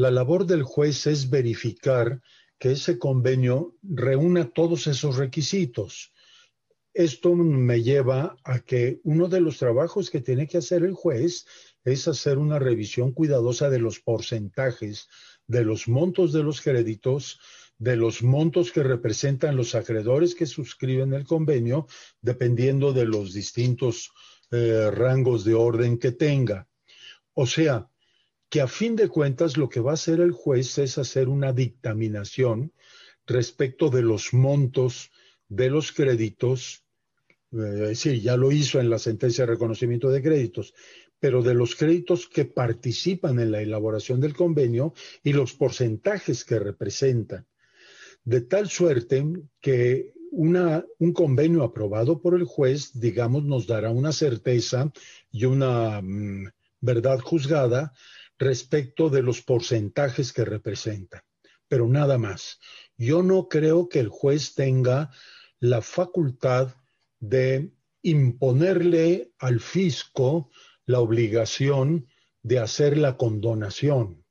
la labor del juez es verificar que ese convenio reúna todos esos requisitos. Esto me lleva a que uno de los trabajos que tiene que hacer el juez es hacer una revisión cuidadosa de los porcentajes, de los montos de los créditos, de los montos que representan los acreedores que suscriben el convenio, dependiendo de los distintos eh, rangos de orden que tenga. O sea, que a fin de cuentas lo que va a hacer el juez es hacer una dictaminación respecto de los montos de los créditos, eh, decir, ya lo hizo en la sentencia de reconocimiento de créditos, pero de los créditos que participan en la elaboración del convenio y los porcentajes que representan. De tal suerte que un convenio aprobado por el juez, digamos, nos dará una certeza y una mm, verdad juzgada respecto de los porcentajes que representan, pero nada más. Yo no creo que el juez tenga la facultad de imponerle al fisco la obligación de hacer la condonación.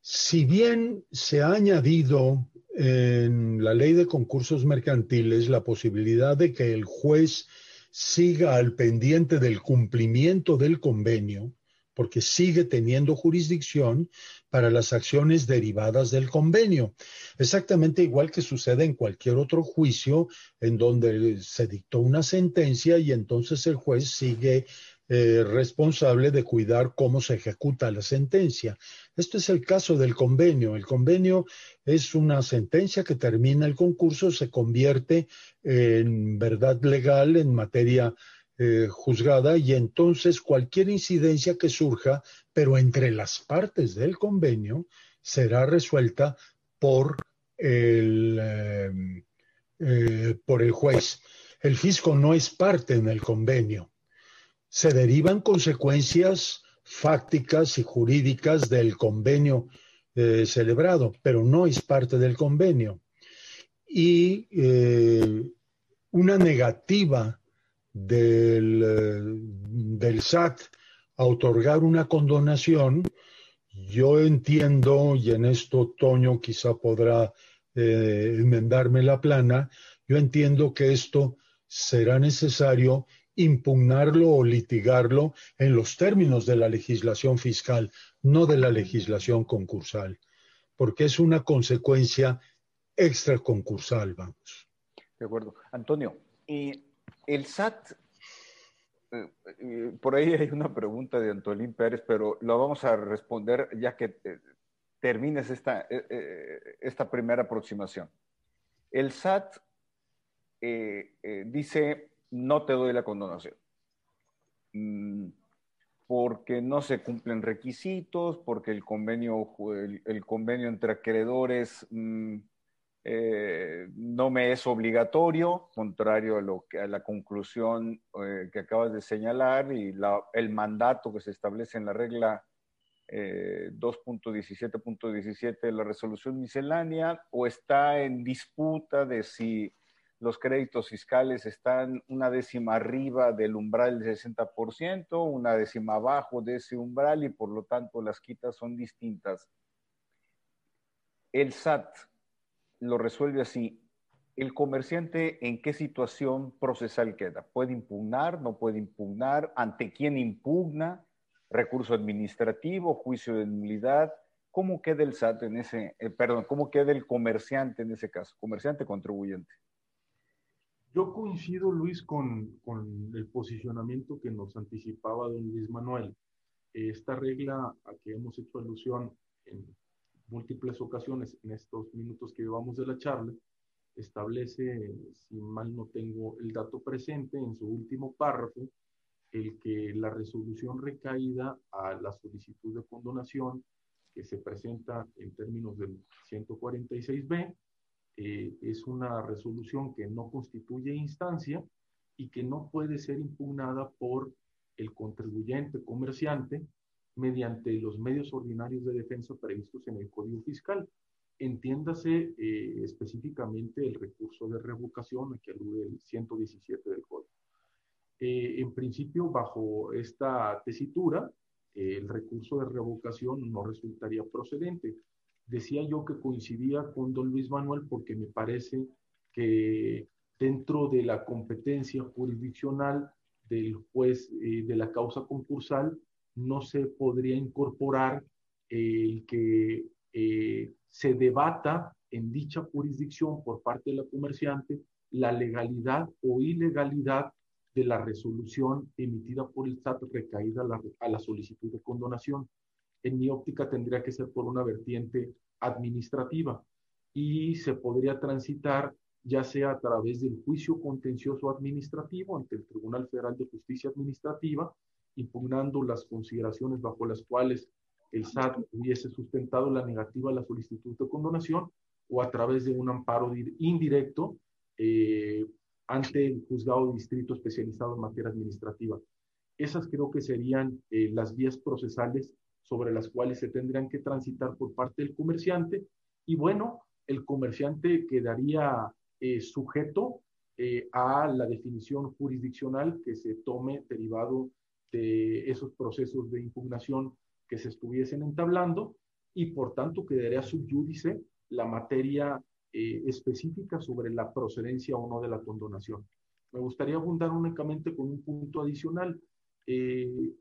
Si bien se ha añadido en la ley de concursos mercantiles la posibilidad de que el juez siga al pendiente del cumplimiento del convenio, porque sigue teniendo jurisdicción para las acciones derivadas del convenio. Exactamente igual que sucede en cualquier otro juicio en donde se dictó una sentencia y entonces el juez sigue eh, responsable de cuidar cómo se ejecuta la sentencia. Este es el caso del convenio. El convenio es una sentencia que termina el concurso, se convierte en verdad legal en materia eh, juzgada y entonces cualquier incidencia que surja, pero entre las partes del convenio, será resuelta por el, eh, eh, por el juez. El fisco no es parte en el convenio. Se derivan consecuencias fácticas y jurídicas del convenio celebrado, pero no es parte del convenio. Y una negativa del, eh, del SAT a otorgar una condonación, yo entiendo, y en esto Toño quizá podrá eh, enmendarme la plana, yo entiendo que esto será necesario impugnarlo o litigarlo en los términos de la legislación fiscal, no de la legislación concursal, porque es una consecuencia extraconcursal, vamos. De acuerdo. Antonio, y el SAT, eh, eh, por ahí hay una pregunta de Antolín Pérez, pero lo vamos a responder ya que eh, termines esta, esta primera aproximación. El SAT dice, no te doy la condonación, mm, porque no se cumplen requisitos, porque el convenio, el, convenio entre acreedores... Mm, eh, no me es obligatorio, contrario a, lo que, a la conclusión eh, que acabas de señalar y el mandato que se establece en la regla 2.17.17 eh, de la resolución miscelánea, o está en disputa de si los créditos fiscales están una décima arriba del umbral del 60%, una décima abajo de ese umbral y por lo tanto las quitas son distintas. El SAT lo resuelve así. ¿El comerciante en qué situación procesal queda? ¿Puede impugnar? ¿No puede impugnar? ¿Ante quién impugna? ¿Recurso administrativo? ¿Juicio de nulidad? ¿Cómo queda el SAT en ese, eh, perdón, cómo queda el comerciante en ese caso? Comerciante contribuyente. Yo coincido, Luis, con, con, el posicionamiento que nos anticipaba don Luis Manuel. Esta regla a que hemos hecho alusión en múltiples ocasiones en estos minutos que llevamos de la charla, establece, si mal no tengo el dato presente, en su último párrafo, el que la resolución recaída a la solicitud de condonación que se presenta en términos del 146b eh, es una resolución que no constituye instancia y que no puede ser impugnada por el contribuyente comerciante mediante los medios ordinarios de defensa previstos en el Código Fiscal. Entiéndase eh, específicamente el recurso de revocación a que alude el 117 del Código. Eh, en principio, bajo esta tesitura, eh, el recurso de revocación no resultaría procedente. Decía yo que coincidía con don Luis Manuel porque me parece que dentro de la competencia jurisdiccional del juez de la causa concursal no se podría incorporar el que eh, se debata en dicha jurisdicción por parte de la comerciante la legalidad o ilegalidad de la resolución emitida por el SAT recaída a la, solicitud de condonación. En mi óptica tendría que ser por una vertiente administrativa y se podría transitar ya sea a través del juicio contencioso administrativo ante el Tribunal Federal de Justicia Administrativa impugnando las consideraciones bajo las cuales el SAT hubiese sustentado la negativa a la solicitud de condonación o a través de un amparo indirecto eh, ante el juzgado de distrito especializado en materia administrativa. Esas creo que serían eh, las vías procesales sobre las cuales se tendrían que transitar por parte del comerciante. Y bueno, el comerciante quedaría eh, sujeto a la definición jurisdiccional que se tome derivado de esos procesos de impugnación que se estuviesen entablando y por tanto quedaría subyúdice la materia eh, específica sobre la procedencia o no de la condonación. Me gustaría abundar únicamente con un punto adicional. Eh,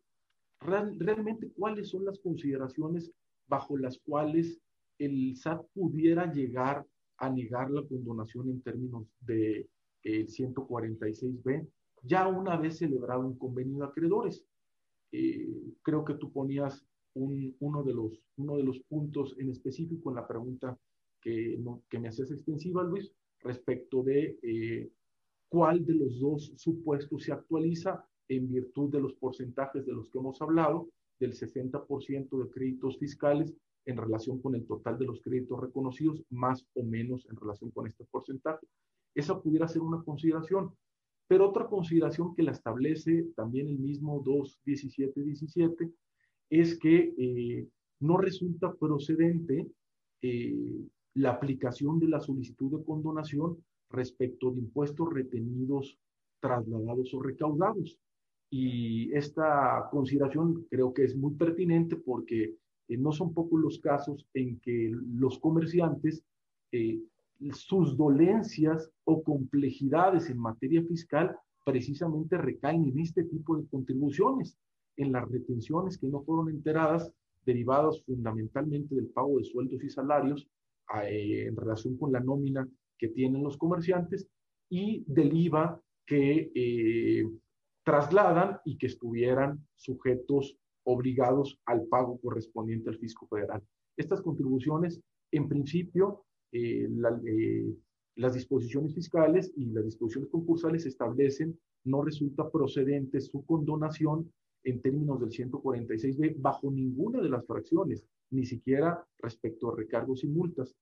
realmente, ¿cuáles son las consideraciones bajo las cuales el SAT pudiera llegar a negar la condonación en términos de el 146b ya una vez celebrado un convenio de acreedores. Eh, creo que tú ponías uno, de los, uno de los puntos en específico en la pregunta que, que me haces extensiva, Luis, respecto de eh, cuál de los dos supuestos se actualiza en virtud de los porcentajes de los que hemos hablado, del 60% de créditos fiscales en relación con el total de los créditos reconocidos, más o menos en relación con este porcentaje. Esa pudiera ser una consideración. Pero otra consideración que la establece también el mismo 2.17.17 es que eh, no resulta procedente eh, la aplicación de la solicitud de condonación respecto de impuestos retenidos, trasladados o recaudados. Y esta consideración creo que es muy pertinente porque eh, no son pocos los casos en que los comerciantes sus dolencias o complejidades en materia fiscal precisamente recaen en este tipo de contribuciones, en las retenciones que no fueron enteradas, derivadas fundamentalmente del pago de sueldos y salarios eh, en relación con la nómina que tienen los comerciantes y del IVA que eh, trasladan y que estuvieran sujetos obligados al pago correspondiente al fisco federal. Estas contribuciones, en principio, eh, eh, las disposiciones fiscales y las disposiciones concursales establecen no resulta procedente su condonación en términos del 146b bajo ninguna de las fracciones, ni siquiera respecto a recargos y multas.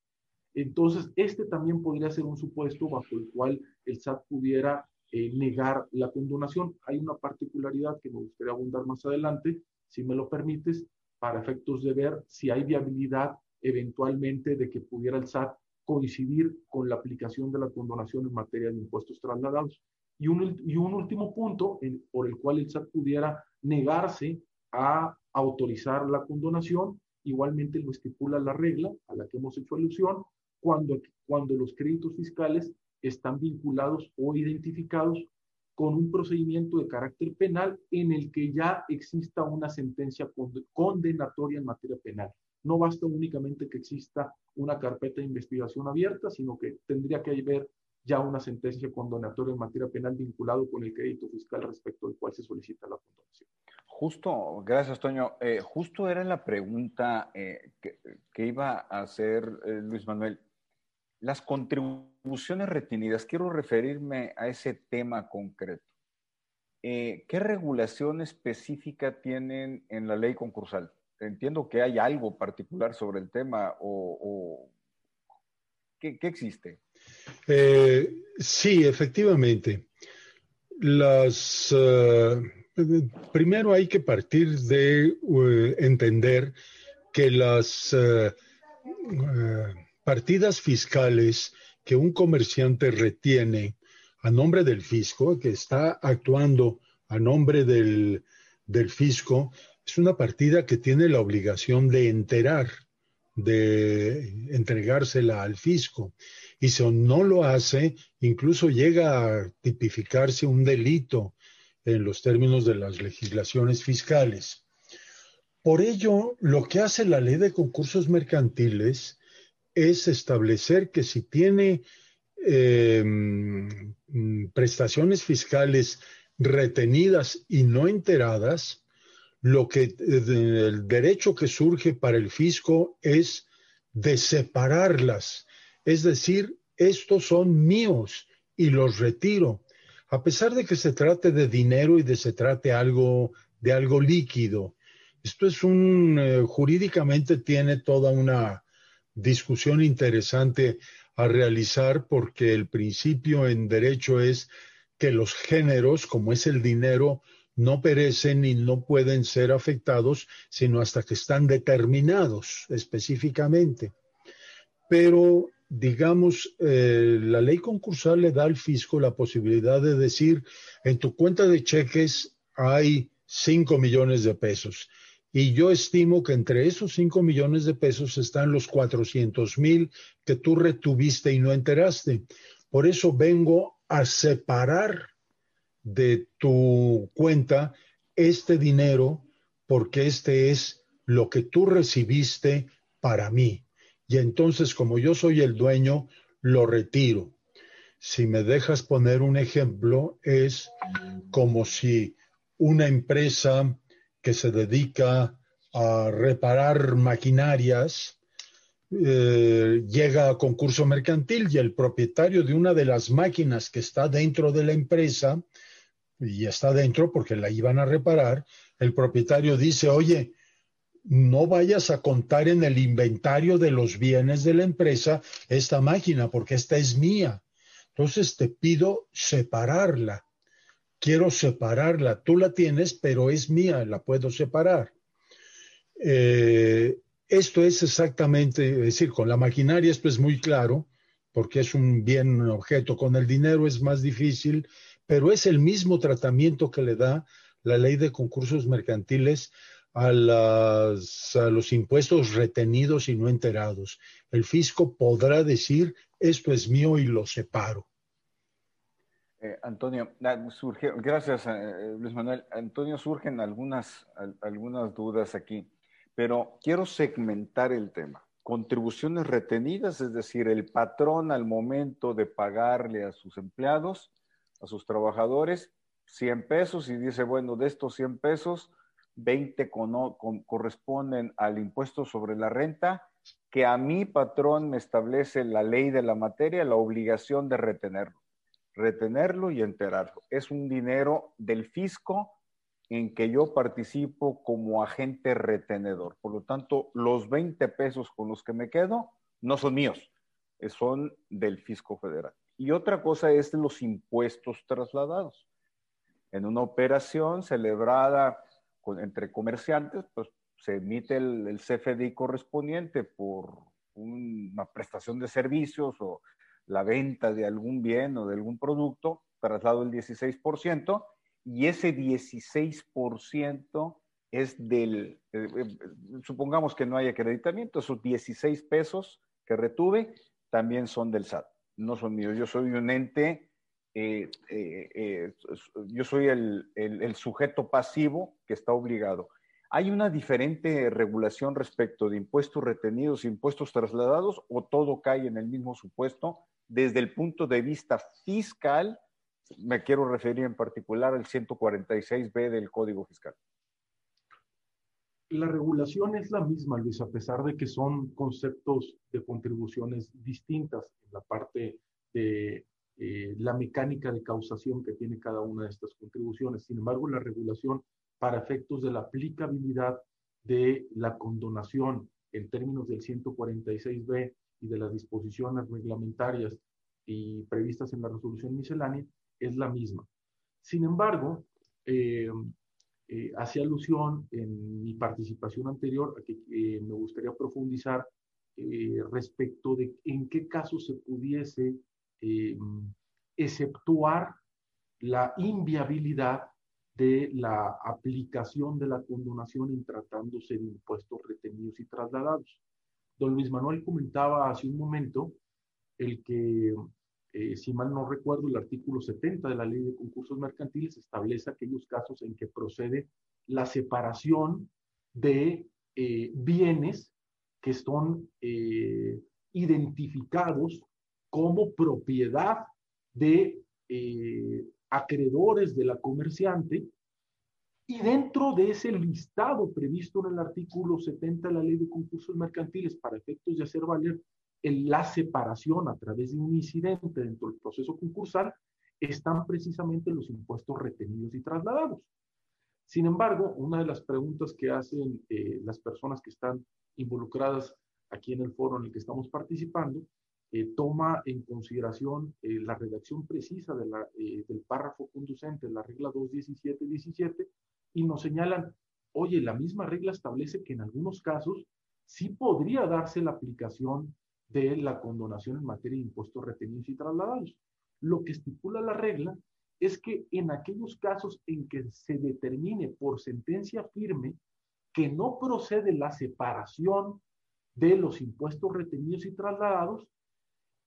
Entonces, este también podría ser un supuesto bajo el cual el SAT pudiera eh, negar la condonación. Hay una particularidad que me gustaría abundar más adelante, si me lo permites, para efectos de ver si hay viabilidad eventualmente de que pudiera el SAT coincidir con la aplicación de la condonación en materia de impuestos trasladados. Y un, y un último punto por el cual el SAT pudiera negarse a autorizar la condonación, igualmente lo estipula la regla a la que hemos hecho alusión, cuando, cuando los créditos fiscales están vinculados o identificados con un procedimiento de carácter penal en el que ya exista una sentencia condenatoria en materia penal. No basta únicamente que exista una carpeta de investigación abierta, sino que tendría que haber ya una sentencia condenatoria en materia penal vinculado con el crédito fiscal respecto del cual se solicita la condonación. Justo, gracias Toño. Eh, justo era la pregunta eh, que, iba a hacer eh, Luis Manuel. Las contribuciones retenidas, quiero referirme a ese tema concreto. ¿Qué regulación específica tienen en la ley concursal? Entiendo que hay algo particular sobre el tema o, ¿qué, existe? sí, efectivamente. Las primero hay que partir de eh, entender que las eh, eh, partidas fiscales que un comerciante retiene a nombre del fisco, que está actuando a nombre del, del fisco, es una partida que tiene la obligación de enterar, de entregársela al fisco. Y si no lo hace, incluso llega a tipificarse un delito en los términos de las legislaciones fiscales. Por ello, lo que hace la ley de concursos mercantiles es establecer que si tiene em, prestaciones fiscales retenidas y no enteradas, lo que el derecho que surge para el fisco es de separarlas, es decir, estos son míos y los retiro a pesar de que se trate de dinero y de se trate algo, de algo líquido. Esto es un, eh, jurídicamente tiene toda una discusión interesante a realizar porque el principio en derecho es que los géneros, como es el dinero, no perecen y no pueden ser afectados sino hasta que están determinados específicamente. Pero digamos, eh, la ley concursal le da al fisco la posibilidad de decir, en tu cuenta de cheques hay 5 millones de pesos. Y yo estimo que entre esos 5 millones de pesos están los 400 mil que tú retuviste y no enteraste. Por eso vengo a separar de tu cuenta este dinero porque este es lo que tú recibiste para mí y entonces como yo soy el dueño, lo retiro. Si me dejas poner un ejemplo, es como si una empresa que se dedica a reparar maquinarias eh, llega a concurso mercantil y el propietario de una de las máquinas que está dentro de la empresa, y está dentro porque la iban a reparar, el propietario dice, oye, no vayas a contar en el inventario de los bienes de la empresa esta máquina, porque esta es mía. Entonces te pido separarla. Quiero separarla. Tú la tienes, pero es mía, la puedo separar. Eh, esto es exactamente, es decir, con la maquinaria esto es muy claro, porque es un bien objeto. Con el dinero es más difícil, pero es el mismo tratamiento que le da la ley de concursos mercantiles a, los impuestos retenidos y no enterados. El fisco podrá decir, esto es mío y lo separo. Eh, Antonio, gracias eh, Luis Manuel. Antonio, surgen algunas dudas aquí, pero quiero segmentar el tema. Contribuciones retenidas, es decir, el patrón al momento de pagarle a sus empleados, a sus trabajadores, 100 pesos y dice, bueno, de estos 100 pesos, 20 corresponden al impuesto sobre la renta, que a mi patrón me establece la ley de la materia la obligación de retenerlo, retenerlo y enterarlo. Es un dinero del fisco en que yo participo como agente retenedor. Por lo tanto, los 20 pesos con los que me quedo no son míos, son del fisco federal. Y otra cosa es los impuestos trasladados. En una operación celebrada entre comerciantes, pues se emite el, CFDI correspondiente por una prestación de servicios o la venta de algún bien o de algún producto, traslado el 16%, y ese 16% es del, eh, eh, supongamos que no hay acreditamiento, esos 16 pesos que retuve también son del SAT, no son míos. Yo soy un ente eh, eh, eh, yo soy el, sujeto pasivo que está obligado. ¿Hay una diferente regulación respecto de impuestos retenidos impuestos trasladados o todo cae en el mismo supuesto desde el punto de vista fiscal? Me quiero referir en particular al 146B del Código Fiscal. La regulación es la misma, Luis, a pesar de que son conceptos de contribuciones distintas en la parte de eh, la mecánica de causación que tiene cada una de estas contribuciones. Sin embargo, la regulación para efectos de la aplicabilidad de la condonación en términos del 146b y de las disposiciones reglamentarias y previstas en la resolución miscelánea es la misma. Sin embargo, eh, eh, hacía alusión en mi participación anterior a que me gustaría profundizar respecto de en qué caso se pudiese eh, exceptuar la inviabilidad de la aplicación de la condonación en tratándose de impuestos retenidos y trasladados. Don Luis Manuel comentaba hace un momento el que, eh, si mal no recuerdo, el artículo 70 de la ley de concursos mercantiles establece aquellos casos en que procede la separación de eh, bienes que son identificados como propiedad de eh, acreedores de la comerciante. Y dentro de ese listado previsto en el artículo 70 de la ley de concursos mercantiles para efectos de hacer valer la separación a través de un incidente dentro del proceso concursal, están precisamente los impuestos retenidos y trasladados. Sin embargo, una de las preguntas que hacen eh, las personas que están involucradas aquí en el foro en el que estamos participando eh, toma en consideración eh, la redacción precisa del párrafo conducente, la regla 217-17, y nos señalan, oye, la misma regla establece que en algunos casos sí podría darse la aplicación de la condonación en materia de impuestos retenidos y trasladados. Lo que estipula la regla es que en aquellos casos en que se determine por sentencia firme que no procede la separación de los impuestos retenidos y trasladados,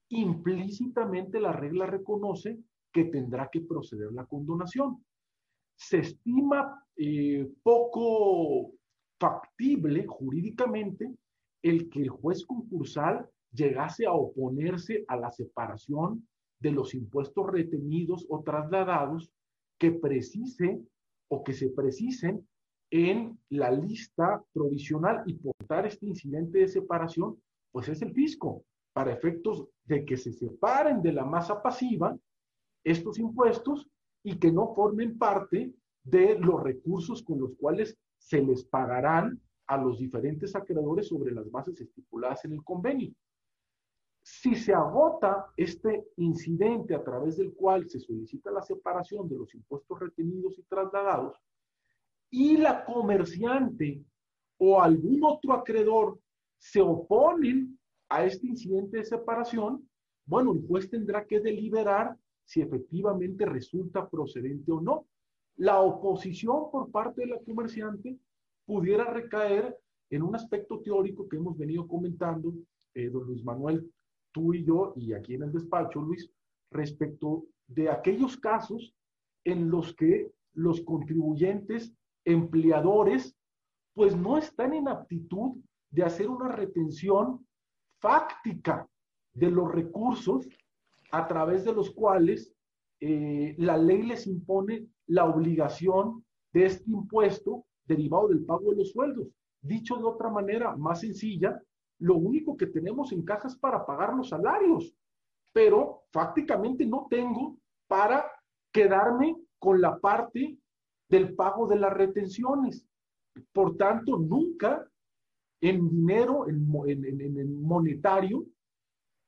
implícitamente la regla reconoce que tendrá que proceder la condonación. Se estima eh, poco factible jurídicamente el que el juez concursal llegase a oponerse a la separación de los impuestos retenidos o trasladados que precise o que se precisen en la lista provisional y por dar este incidente de separación, pues es el fisco para efectos de que se separen de la masa pasiva estos impuestos y que no formen parte de los recursos con los cuales se les pagarán a los diferentes acreedores sobre las bases estipuladas en el convenio. Si se agota este incidente a través del cual se solicita la separación de los impuestos retenidos y trasladados, y la comerciante o algún otro acreedor se oponen a este incidente de separación, bueno, el juez tendrá que deliberar si efectivamente resulta procedente o no. La oposición por parte de la comerciante pudiera recaer en un aspecto teórico que hemos venido comentando, eh, don Luis Manuel, tú y yo, y aquí en el despacho, Luis, respecto de aquellos casos en los que los contribuyentes, empleadores, pues no están en aptitud de hacer una retención fáctica de los recursos a través de los cuales eh, la ley les impone la obligación de este impuesto derivado del pago de los sueldos. Dicho de otra manera, más sencilla, lo único que tenemos en caja es para pagar los salarios, pero fácticamente no tengo para quedarme con la parte del pago de las retenciones. Por tanto, nunca en dinero, en, en, monetario,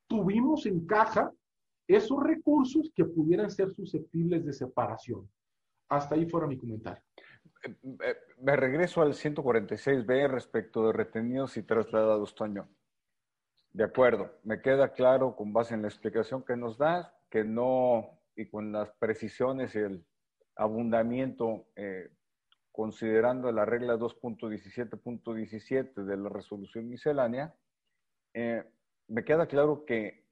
tuvimos en caja esos recursos que pudieran ser susceptibles de separación. Hasta ahí fuera mi comentario. Eh, eh, me regreso al 146B respecto de retenidos y trasladados, Toño. De acuerdo, me queda claro con base en la explicación que nos das que no, y con las precisiones y el abundamiento eh, considerando la regla 2.17.17 de la resolución miscelánea, me queda claro que,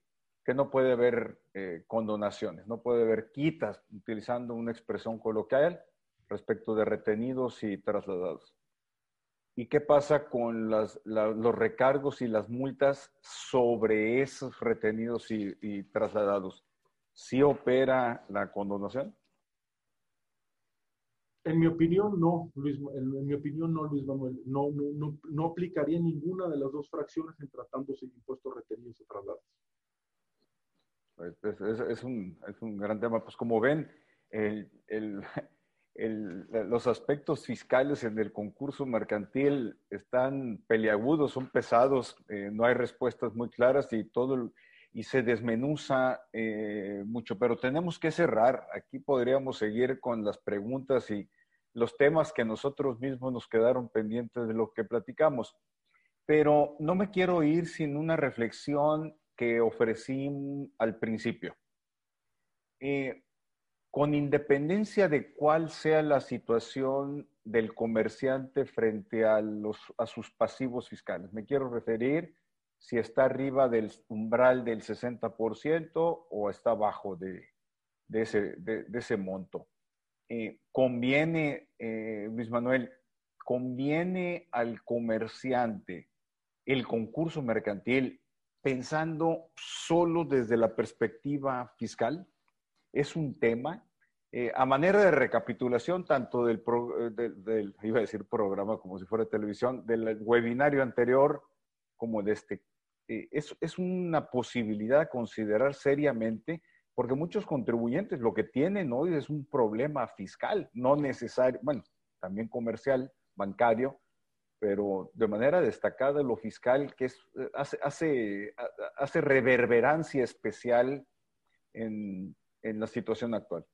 no puede haber condonaciones, no puede haber quitas, utilizando una expresión coloquial respecto de retenidos y trasladados. ¿Y qué pasa con los recargos y las multas sobre esos retenidos y, trasladados? ¿Sí opera la condonación? En mi opinión, no, Luis, en, mi opinión, no, Luis Manuel. No, no, no, aplicaría ninguna de las dos fracciones en tratándose de impuestos retenidos y traslados. Pues, es, un, es, un, gran tema. Pues como ven, el, los aspectos fiscales en el concurso mercantil están peliagudos, son pesados, eh, no hay respuestas muy claras y todo y se desmenuza eh, mucho, pero tenemos que cerrar. Aquí podríamos seguir con las preguntas y los temas que nosotros mismos nos quedaron pendientes de lo que platicamos. Pero no me quiero ir sin una reflexión que ofrecí al principio. Eh, con independencia de cuál sea la situación del comerciante frente a, sus pasivos fiscales. Me quiero referir si está arriba del umbral del 60% o está abajo de, ese, de, ese, monto. Eh, conviene, eh, Luis Manuel, conviene al comerciante el concurso mercantil pensando solo desde la perspectiva fiscal? es un tema. Eh, a manera de recapitulación, tanto del, eh, iba a decir programa como si fuera televisión, del webinario anterior como de este, eh, es, una posibilidad a considerar seriamente, porque muchos contribuyentes lo que tienen hoy es un problema fiscal, no necesario, bueno, también comercial, bancario, pero de manera destacada lo fiscal, que hace, reverberancia especial en la situación actual?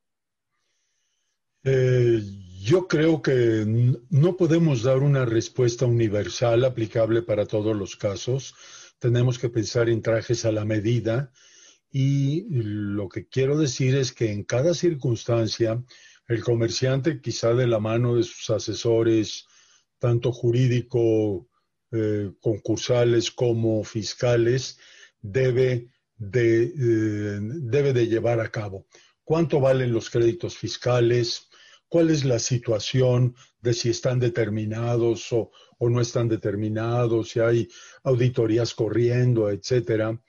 Eh, yo creo que no podemos dar una respuesta universal aplicable para todos los casos. Tenemos que pensar en trajes a la medida y lo que quiero decir es que en cada circunstancia el comerciante, quizá de la mano de sus asesores, tanto jurídico, eh, concursales como fiscales, debe de, eh, debe de llevar a cabo. ¿Cuánto valen los créditos fiscales? ¿Cuál es la situación de si están determinados o, no están determinados? Si hay auditorías corriendo, etcétera.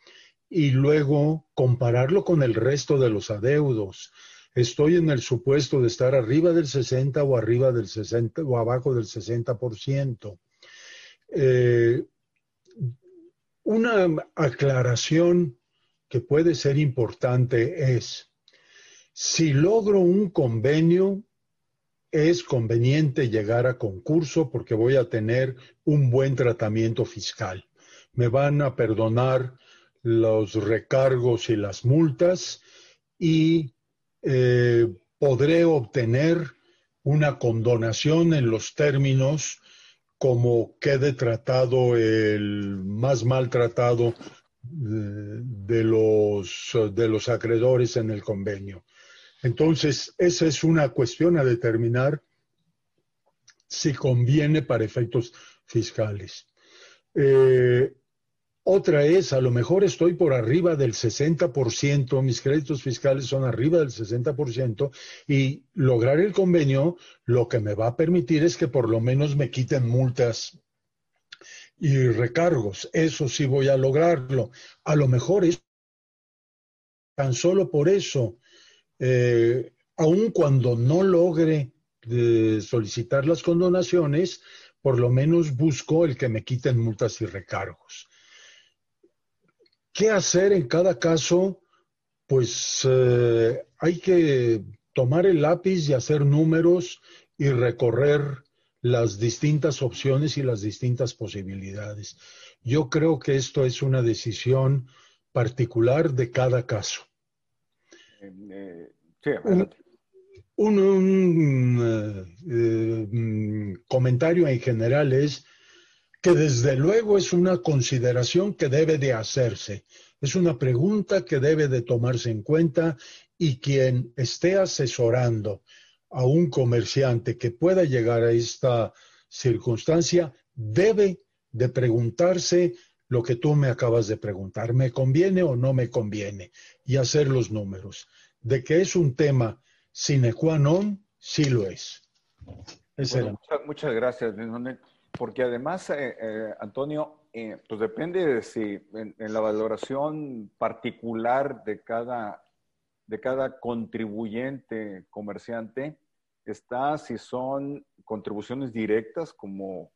Y luego compararlo con el resto de los adeudos. Estoy en el supuesto de estar arriba del 60 o arriba del 60 o abajo del 60%. Eh, una aclaración que puede ser importante es, si logro un convenio, es conveniente llegar a concurso porque voy a tener un buen tratamiento fiscal. Me van a perdonar los recargos y las multas y eh, podré obtener una condonación en los términos como quede tratado el más maltratado los, de los acreedores en el convenio. Entonces, esa es una cuestión a determinar si conviene para efectos fiscales. Eh, otra es, a lo mejor estoy por arriba del 60%, mis créditos fiscales son arriba del 60% y lograr el convenio lo que me va a permitir es que por lo menos me quiten multas y recargos. Eso sí voy a lograrlo. A lo mejor es tan solo por eso, eh, aun cuando no logre eh, solicitar las condonaciones, por lo menos busco el que me quiten multas y recargos. ¿Qué hacer en cada caso? Pues eh, hay que tomar el lápiz y hacer números y recorrer las distintas opciones y las distintas posibilidades. Yo creo que esto es una decisión particular de cada caso. Un, eh, mm, comentario en general es que desde luego es una consideración que debe de hacerse, es una pregunta que debe de tomarse en cuenta y quien esté asesorando a un comerciante que pueda llegar a esta circunstancia debe de preguntarse lo que tú me acabas de preguntar, ¿me conviene o no me conviene? Y hacer los números. De que es un tema sine qua non, sí lo es. muchas, muchas, gracias. porque además, eh, eh, Antonio, eh, pues depende de si en, la valoración particular de cada, de cada contribuyente comerciante está si son contribuciones directas como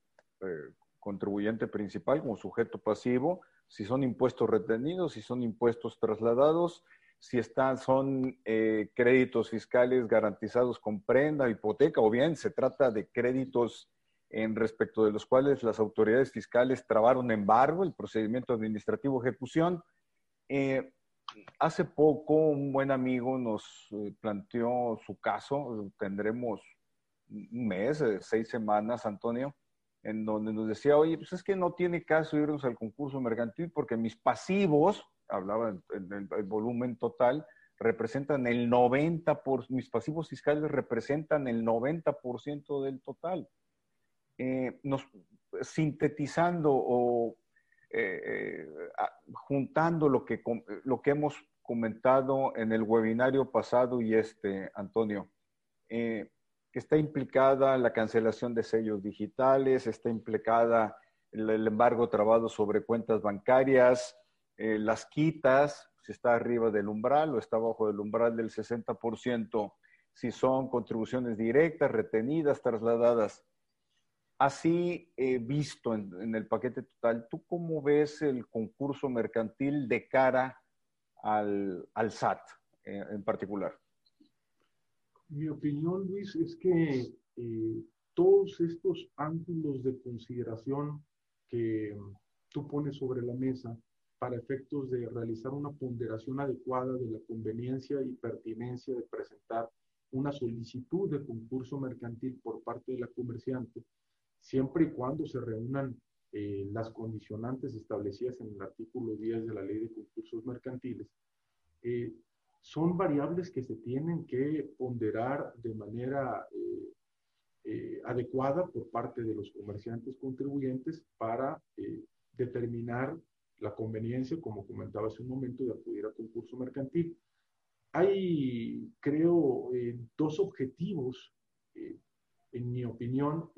contribuyente principal, como sujeto pasivo, si son impuestos retenidos, si son impuestos trasladados, si están, son créditos fiscales garantizados con prenda, hipoteca, o bien se trata de créditos en respecto de los cuales las autoridades fiscales trabaron embargo, el procedimiento administrativo ejecución. Eh, hace poco un buen amigo nos eh, planteó su caso, tendremos un mes, eh, seis semanas, Antonio, en donde nos decía, oye, pues es que no tiene caso irnos al concurso mercantil porque mis pasivos, hablaba en, el, volumen total, representan el 90%, por, mis pasivos fiscales representan el 90% del total. Eh, nos, sintetizando o eh, eh, juntando lo que, lo que hemos comentado en el webinario pasado y este, Antonio, que está implicada la cancelación de sellos digitales, está implicada el, embargo trabado sobre cuentas bancarias, las quitas, si está arriba del umbral o está abajo del umbral del 60%, si son contribuciones directas, retenidas, trasladadas Así eh, visto en, el paquete total, ¿tú cómo ves el concurso mercantil de cara al, SAT eh, en particular? Mi opinión, Luis, es que eh, todos estos ángulos de consideración que tú pones sobre la mesa para efectos de realizar una ponderación adecuada de la conveniencia y pertinencia de presentar una solicitud de concurso mercantil por parte de la comerciante, siempre y cuando se reúnan eh, las condicionantes establecidas en el artículo 10 de la Ley de Concursos Mercantiles, eh, son variables que se tienen que ponderar de manera eh, adecuada por parte de los comerciantes contribuyentes para determinar la conveniencia, como comentaba hace un momento, de acudir a concurso mercantil. Hay, creo, dos objetivos, en mi opinión,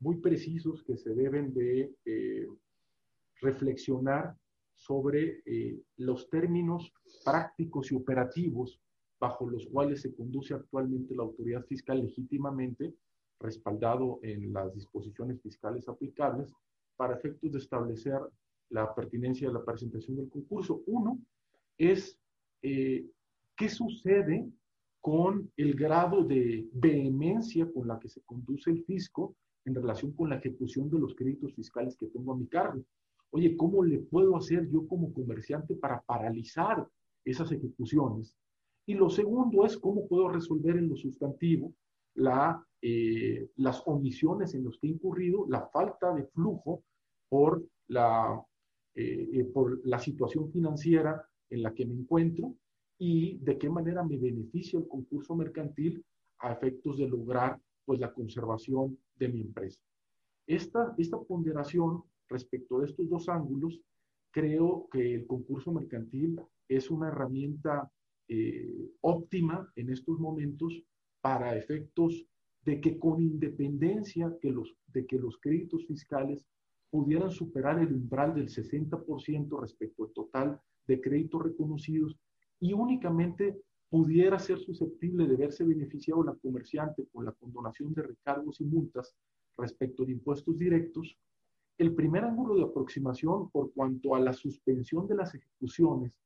muy precisos que se deben de eh, reflexionar sobre eh, los términos prácticos y operativos bajo los cuales se conduce actualmente la autoridad fiscal legítimamente, respaldado en las disposiciones fiscales aplicables, para efectos de establecer la pertinencia de la presentación del concurso. Uno es eh, qué sucede con el grado de vehemencia con la que se conduce el fisco en relación con la ejecución de los créditos fiscales que tengo a mi cargo. Oye, ¿cómo le puedo hacer yo como comerciante para paralizar esas ejecuciones? Y lo segundo es cómo puedo resolver en lo sustantivo la, eh, las omisiones en los que he incurrido, la falta de flujo por la, eh, eh, por la situación financiera en la que me encuentro y de qué manera me beneficia el concurso mercantil a efectos de lograr pues la conservación de mi empresa. Esta, esta ponderación respecto de estos dos ángulos, creo que el concurso mercantil es una herramienta eh, óptima en estos momentos para efectos de que con independencia que los, de que los créditos fiscales pudieran superar el umbral del 60% respecto al total de créditos reconocidos y únicamente pudiera ser susceptible de verse beneficiado la comerciante con la condonación de recargos y multas respecto de impuestos directos, el primer ángulo de aproximación por cuanto a la suspensión de las ejecuciones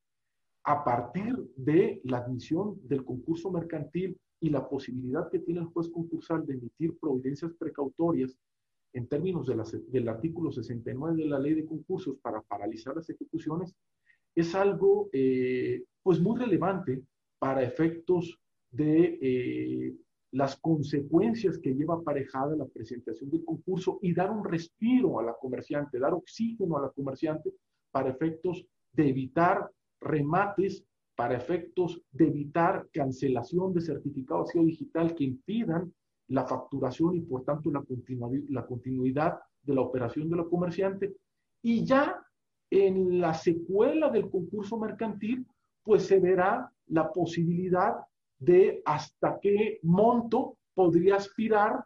a partir de la admisión del concurso mercantil y la posibilidad que tiene el juez concursal de emitir providencias precautorias en términos del artículo 69 de la ley de concursos para paralizar las ejecuciones, es algo eh, pues muy relevante para efectos de eh, las consecuencias que lleva aparejada la presentación del concurso y dar un respiro a la comerciante, dar oxígeno a la comerciante para efectos de evitar remates, para efectos de evitar cancelación de certificado de digital que impidan la facturación y por tanto la, la continuidad de la operación de la comerciante. Y ya en la secuela del concurso mercantil, pues se verá la posibilidad de hasta qué monto podría aspirar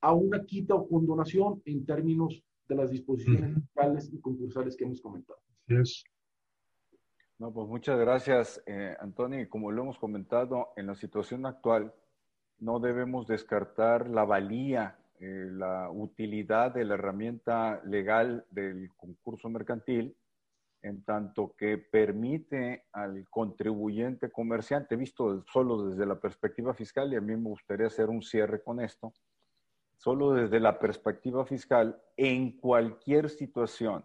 a una quita o condonación en términos de las disposiciones fiscales y concursales que hemos comentado. No, pues muchas gracias, eh, Antonio. Y como lo hemos comentado, en la situación actual no debemos descartar la valía, eh, la utilidad de la herramienta legal del concurso mercantil, en tanto que permite al contribuyente comerciante, visto solo desde la perspectiva fiscal, y a mí me gustaría hacer un cierre con esto, solo desde la perspectiva fiscal, en cualquier situación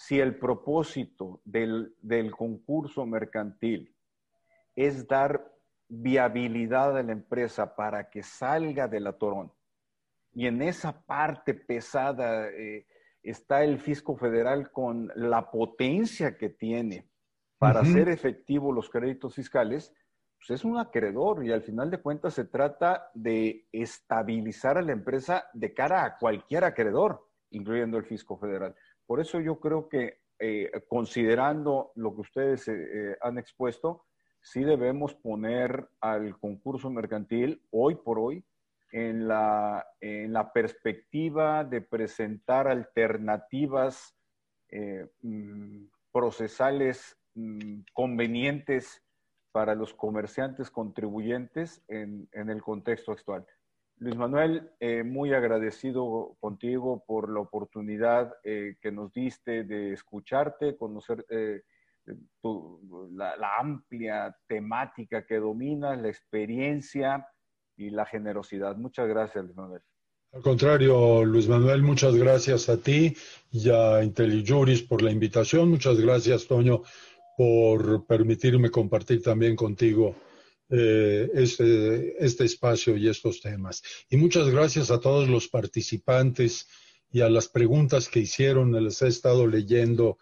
si el propósito del, concurso mercantil es dar viabilidad a la empresa para que salga del atorón, y en esa parte pesada eh, está el fisco federal con la potencia que tiene para hacer efectivo los créditos fiscales, pues es un acreedor y al final de cuentas se trata de estabilizar a la empresa de cara a cualquier acreedor, incluyendo el fisco federal. Por eso yo creo que eh, considerando lo que ustedes eh, han expuesto, sí debemos poner al concurso mercantil hoy por hoy en la, en la perspectiva de presentar alternativas mm, procesales mm, convenientes para los comerciantes contribuyentes en, en el contexto actual. Luis Manuel, eh, muy agradecido contigo por la oportunidad eh, que nos diste de escucharte, conocer la, amplia temática que dominas, la experiencia y la generosidad. Muchas gracias, Luis Manuel. Al contrario, Luis Manuel, muchas gracias a ti y a IntelliJuris por la invitación. Muchas gracias, Toño, por permitirme compartir también contigo eh, este, este espacio y estos temas. Y muchas gracias a todos los participantes y a las preguntas que hicieron. Les he estado leyendo,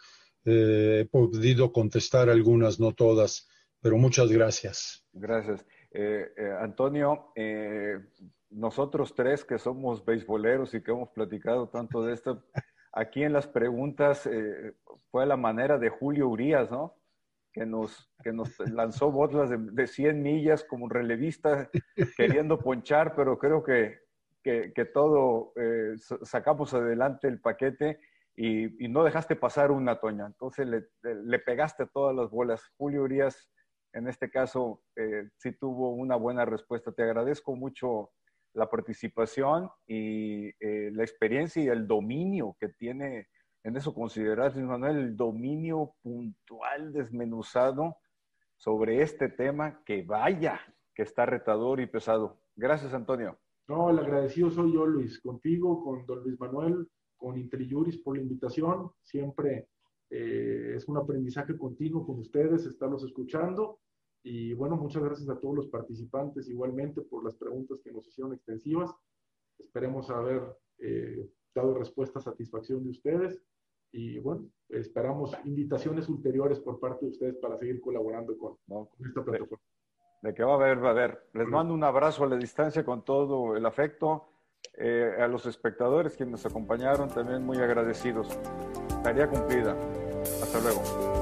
he podido contestar algunas, no todas, pero muchas gracias. Gracias. Eh, Antonio, nosotros tres que somos beisboleros y que hemos platicado tanto de esto, aquí en las preguntas fue la manera de Julio Urias, ¿no? que nos, que nos lanzó botas de, de 100 millas como relevista queriendo ponchar, pero creo que, que, que todo eh, sacamos adelante el paquete y, no dejaste pasar una toña. Entonces le, pegaste todas las bolas. Julio Urias, en este caso, eh, sí tuvo una buena respuesta. Te agradezco mucho la participación y eh, la experiencia y el dominio que tiene en eso considerar, Manuel, el dominio puntual, desmenuzado sobre este tema que vaya, que está retador y pesado. Gracias, Antonio. No, el agradecido soy yo, Luis, contigo, con don Luis Manuel, con IntelliJuris por la invitación. Siempre eh, es un aprendizaje continuo con ustedes, estarlos escuchando. Y bueno, muchas gracias a todos los participantes igualmente por las preguntas que nos hicieron extensivas. Esperemos haber eh, dado respuesta a satisfacción de ustedes. Y bueno, esperamos invitaciones ulteriores por parte de ustedes para seguir colaborando con, esta plataforma. De, que va a haber, va a haber. Les mando un abrazo a la distancia con todo el afecto. Eh, a los espectadores quienes nos acompañaron, también muy agradecidos. Tarea cumplida. Hasta luego.